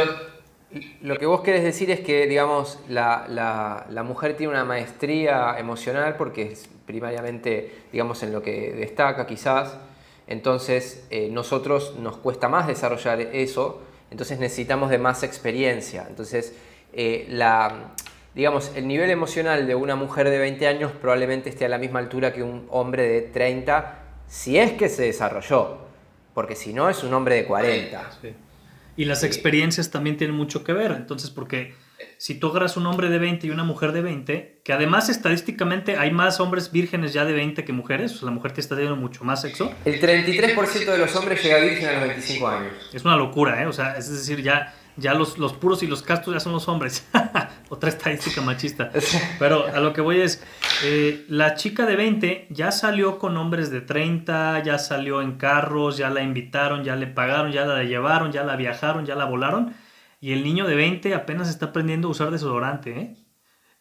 Lo que vos querés decir es que, digamos, la, mujer tiene una maestría emocional porque es primariamente, digamos, en lo que destaca quizás. Entonces, eh, nosotros nos cuesta más desarrollar eso, entonces necesitamos de más experiencia. Entonces, eh, la, digamos, el nivel emocional de una mujer de 20 años probablemente esté a la misma altura que un hombre de 30, si es que se desarrolló, porque si no es un hombre de 40. Y las experiencias también tienen mucho que ver, entonces, porque si tú agarras un hombre de 20 y una mujer de 20, que además estadísticamente hay más hombres vírgenes ya de 20 que mujeres, o sea, la mujer te está teniendo mucho más sexo. El 33% de los hombres llega virgen a los 25 años. Es una locura, ¿eh? O sea, es decir, ya ya los, los puros y los castos ya son los hombres. Otra estadística machista. Pero a lo que voy es, eh, la chica de 20 ya salió con hombres de 30, ya salió en carros, ya la invitaron, ya le pagaron, ya la llevaron, ya la viajaron, ya la volaron. Y el niño de 20 apenas está aprendiendo a usar desodorante. ¿eh?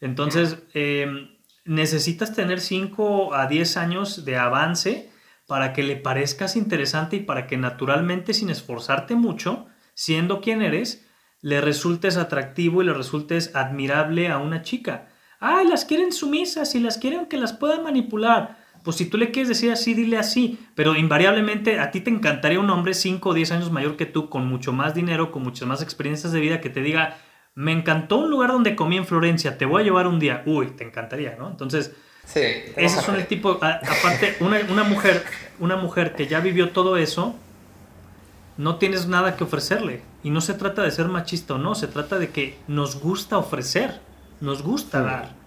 Entonces, em, necesitas tener 5 a 10 años de avance para que le parezcas interesante y para que naturalmente, sin esforzarte mucho, siendo quien eres, le resultes atractivo y le resultes admirable a una chica. Ay, las quieren sumisas y las quieren que las puedan manipular. Pues si tú le quieres decir así, dile así. Pero invariablemente a ti te encantaría un hombre 5 o 10 años mayor que tú, con mucho más dinero, con muchas más experiencias de vida, que te diga, me encantó un lugar donde comí en Florencia, te voy a llevar un día. Uy, te encantaría, ¿no? Entonces, sí, esos son el tipo, aparte, una, una, mujer, una mujer que ya vivió todo eso, no tienes nada que ofrecerle. Y no se trata de ser machista o no, se trata de que nos gusta ofrecer, nos gusta dar.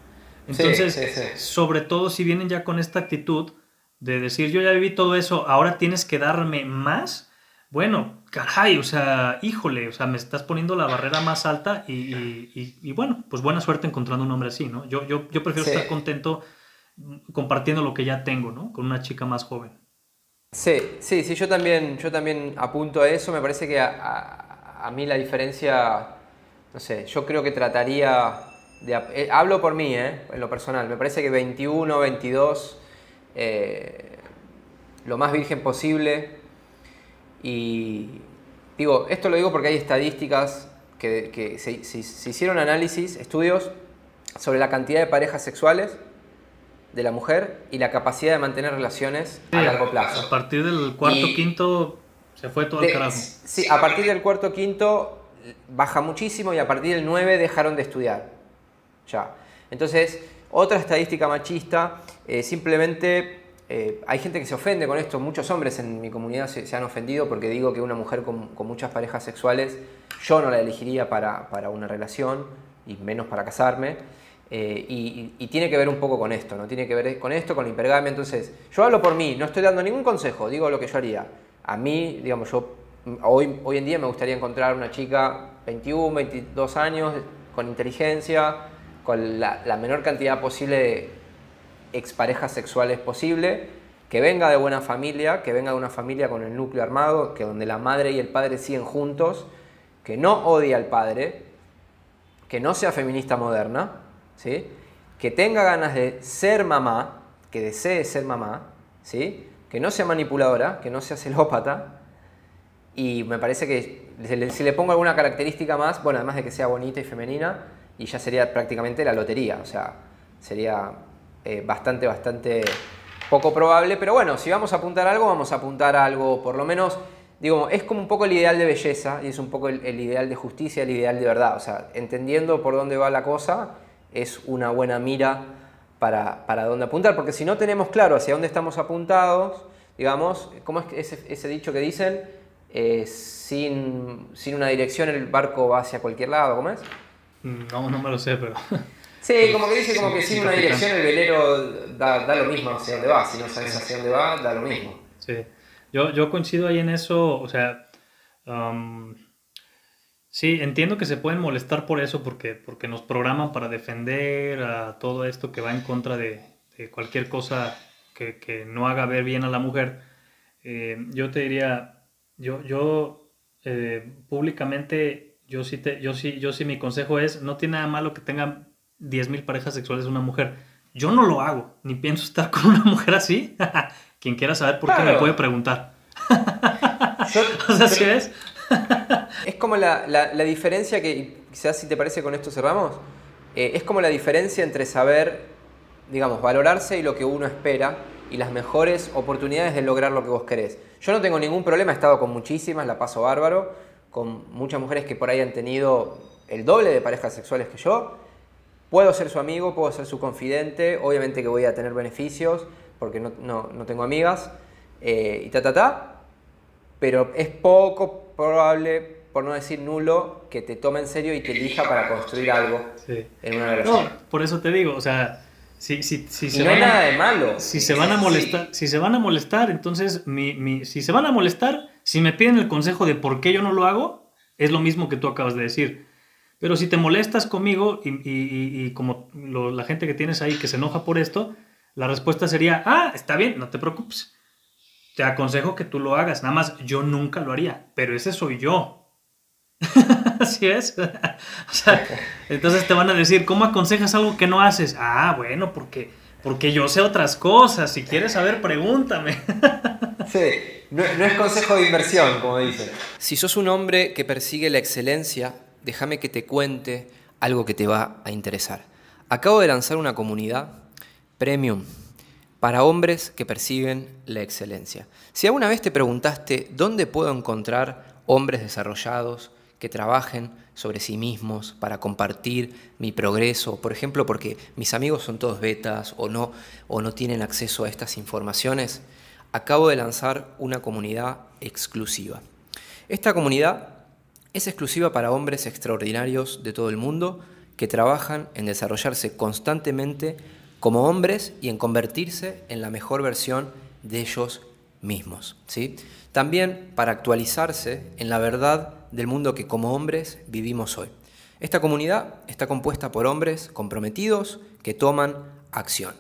Entonces, sobre todo si vienen ya con esta actitud de decir, yo ya viví todo eso, ahora tienes que darme más, bueno, caray, o sea, híjole, o sea, me estás poniendo la barrera más alta y, bueno, pues buena suerte encontrando un hombre así, ¿no? Yo, yo, yo prefiero estar contento compartiendo lo que ya tengo, ¿no? Con una chica más joven. Sí, sí, sí, yo también, yo también apunto a eso. Me parece que a, mí la diferencia, no sé, yo creo que trataría de... Eh, hablo por mí, eh, en lo personal. Me parece que 21, 22, eh, lo más virgen posible. Y digo, esto lo digo porque hay estadísticas que, se, se hicieron análisis, estudios sobre la cantidad de parejas sexuales de la mujer y la capacidad de mantener relaciones a largo plazo. A partir del cuarto, quinto, se fue todo el carajo. Sí, a partir del cuarto, quinto baja muchísimo y a partir del 9 dejaron de estudiar. Ya. Entonces, otra estadística machista, eh, simplemente eh, hay gente que se ofende con esto, muchos hombres en mi comunidad se, han ofendido porque digo que una mujer con, muchas parejas sexuales yo no la elegiría para, para una relación y menos para casarme. Eh, y, tiene que ver un poco con esto, ¿no? Tiene que ver con esto, con la hipergamia. Entonces, yo hablo por mí, no estoy dando ningún consejo, digo lo que yo haría. A mí, digamos, yo hoy, hoy en día me gustaría encontrar una chica 21, 22 años, con inteligencia, con la, menor cantidad posible de exparejas sexuales posible, que venga de buena familia, que venga de una familia con el núcleo armado, que donde la madre y el padre siguen juntos, que no odie al padre, que no sea feminista moderna, ¿sí? que tenga ganas de ser mamá, que desee ser mamá, ¿sí? que no sea manipuladora, que no sea celópata, y me parece que si le, pongo alguna característica más, bueno, además de que sea bonita y femenina, y ya sería prácticamente la lotería, o sea, sería eh, bastante, bastante poco probable, pero bueno, si vamos a apuntar algo, vamos a apuntar algo, por lo menos, digo, es como un poco el ideal de belleza, y es un poco el, el ideal de justicia, el ideal de verdad, o sea, entendiendo por dónde va la cosa, es una buena mira para, para dónde apuntar, porque si no tenemos claro hacia dónde estamos apuntados, digamos, ¿cómo es ese, ese dicho que dicen? Eh, sin, sin, una dirección el barco va hacia cualquier lado, ¿cómo es? No, no me lo sé, pero... Sí, como que dice como que sin una dirección el velero da, da, lo mismo hacia dónde va, si no sabes hacia dónde va, da lo mismo. Sí, yo, yo coincido ahí en eso, o sea, um, Sí, entiendo que se pueden molestar por eso, porque, porque nos programan para defender a todo esto que va en contra de, cualquier cosa que, no haga ver bien a la mujer. Eh, yo te diría, yo, yo eh, públicamente, yo sí, te, yo, sí, yo sí mi consejo es, no tiene nada malo que tenga 10.000 parejas sexuales una mujer. Yo no lo hago, ni pienso estar con una mujer así. Quien quiera saber por qué me puede preguntar. o sea, ¿sí ves? es como la, diferencia que, quizás si te parece con esto cerramos, eh, es como la diferencia entre saber, digamos, valorarse y lo que uno espera y las mejores oportunidades de lograr lo que vos querés. Yo no tengo ningún problema, he estado con muchísimas, la paso bárbaro, con muchas mujeres que por ahí han tenido el doble de parejas sexuales que yo. Puedo ser su amigo, puedo ser su confidente, obviamente que voy a tener beneficios porque no, no, tengo amigas eh, y ta, ta, ta, pero es poco probable, por no decir nulo, que te tome en serio y te elija para construir algo en una relación. No, por eso te digo, o sea, si, si, si se no van hay nada de malo. Si se van a molestar, si se van a molestar, entonces, mi, mi, si se van a molestar, si me piden el consejo de por qué yo no lo hago, es lo mismo que tú acabas de decir. Pero si te molestas conmigo y, como la gente que tienes ahí que se enoja por esto, la respuesta sería, ah, está bien, no te preocupes. Te aconsejo que tú lo hagas. Nada más, yo nunca lo haría, pero ese soy yo. Así es. o entonces te van a decir, ¿cómo aconsejas algo que no haces? Ah, bueno, porque, porque yo sé otras cosas. Si quieres saber, pregúntame. sí, no, no es consejo de inversión, como dicen. Si sos un hombre que persigue la excelencia, déjame que te cuente algo que te va a interesar. Acabo de lanzar una comunidad premium para hombres que persiguen la excelencia. Si alguna vez te preguntaste dónde puedo encontrar hombres desarrollados que trabajen sobre sí mismos para compartir mi progreso, por ejemplo, porque mis amigos son todos betas o no, o no tienen acceso a estas informaciones, acabo de lanzar una comunidad exclusiva. Esta comunidad es exclusiva para hombres extraordinarios de todo el mundo que trabajan en desarrollarse constantemente como hombres y en convertirse en la mejor versión de ellos mismos. ¿sí? También para actualizarse en la verdad del mundo que como hombres vivimos hoy. Esta comunidad está compuesta por hombres comprometidos que toman acción.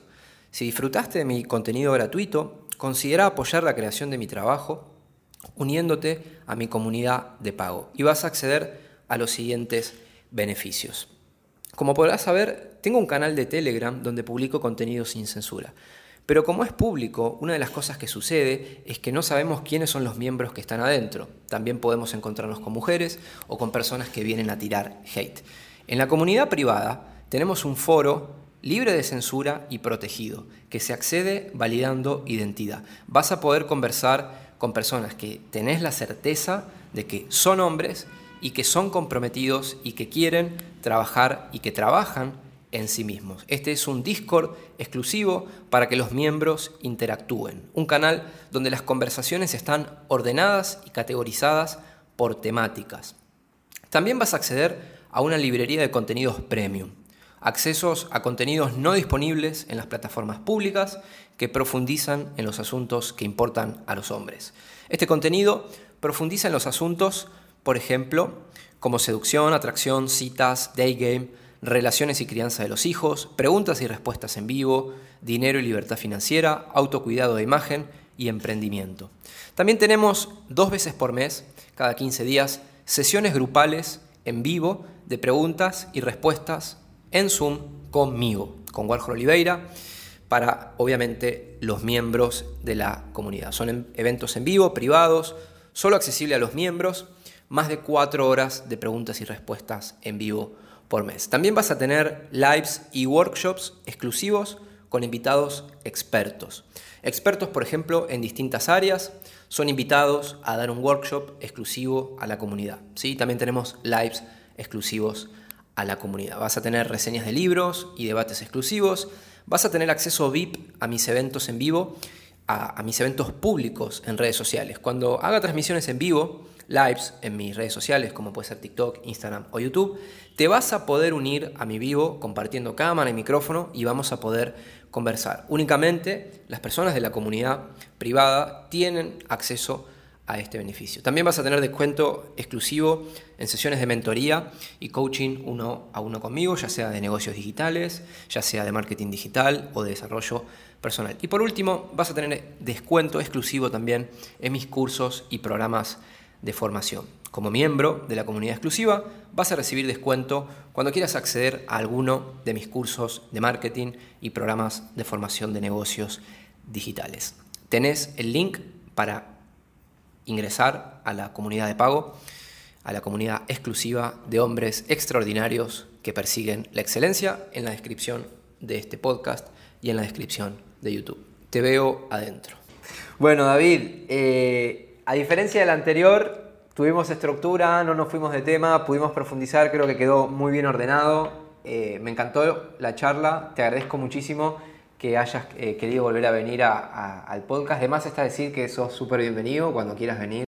Si disfrutaste de mi contenido gratuito, considera apoyar la creación de mi trabajo uniéndote a mi comunidad de pago y vas a acceder a los siguientes beneficios. Como podrás saber, tengo un canal de Telegram donde publico contenido sin censura. Pero como es público, una de las cosas que sucede es que no sabemos quiénes son los miembros que están adentro. También podemos encontrarnos con mujeres o con personas que vienen a tirar hate. En la comunidad privada tenemos un foro libre de censura y protegido, que se accede validando identidad. Vas a poder conversar con personas que tenés la certeza de que son hombres y que son comprometidos y que quieren trabajar y que trabajan en sí mismos. Este es un Discord exclusivo para que los miembros interactúen, un canal donde las conversaciones están ordenadas y categorizadas por temáticas. También vas a acceder a una librería de contenidos premium, accesos a contenidos no disponibles en las plataformas públicas que profundizan en los asuntos que importan a los hombres. Este contenido profundiza en los asuntos por ejemplo, como seducción, atracción, citas, day game, relaciones y crianza de los hijos, preguntas y respuestas en vivo, dinero y libertad financiera, autocuidado de imagen y emprendimiento. También tenemos dos veces por mes, cada 15 días, sesiones grupales en vivo de preguntas y respuestas en Zoom conmigo, con Warhol Oliveira, para obviamente los miembros de la comunidad. Son eventos en vivo, privados, solo accesible a los miembros más de cuatro horas de preguntas y respuestas en vivo por mes. También vas a tener lives y workshops exclusivos con invitados expertos. Expertos, por ejemplo, en distintas áreas, son invitados a dar un workshop exclusivo a la comunidad. ¿sí? También tenemos lives exclusivos a la comunidad. Vas a tener reseñas de libros y debates exclusivos. Vas a tener acceso VIP a mis eventos en vivo, a, a mis eventos públicos en redes sociales. Cuando haga transmisiones en vivo, lives en mis redes sociales, como puede ser TikTok, Instagram o YouTube, te vas a poder unir a mi vivo compartiendo cámara y micrófono y vamos a poder conversar. Únicamente las personas de la comunidad privada tienen acceso a este beneficio. También vas a tener descuento exclusivo en sesiones de mentoría y coaching uno a uno conmigo, ya sea de negocios digitales, ya sea de marketing digital o de desarrollo personal. Y por último, vas a tener descuento exclusivo también en mis cursos y programas de formación. Como miembro de la comunidad exclusiva vas a recibir descuento cuando quieras acceder a alguno de mis cursos de marketing y programas de formación de negocios digitales. Tenés el link para ingresar a la comunidad de pago a la comunidad exclusiva de hombres extraordinarios que persiguen la excelencia en la descripción de este podcast y en la descripción de YouTube. Te veo adentro. Bueno, David, eh, a diferencia del anterior, tuvimos estructura, no nos fuimos de tema, pudimos profundizar, creo que quedó muy bien ordenado. Eh, me encantó la charla, te agradezco muchísimo que hayas eh, querido volver a venir al podcast. Además está decir que sos súper bienvenido cuando quieras venir.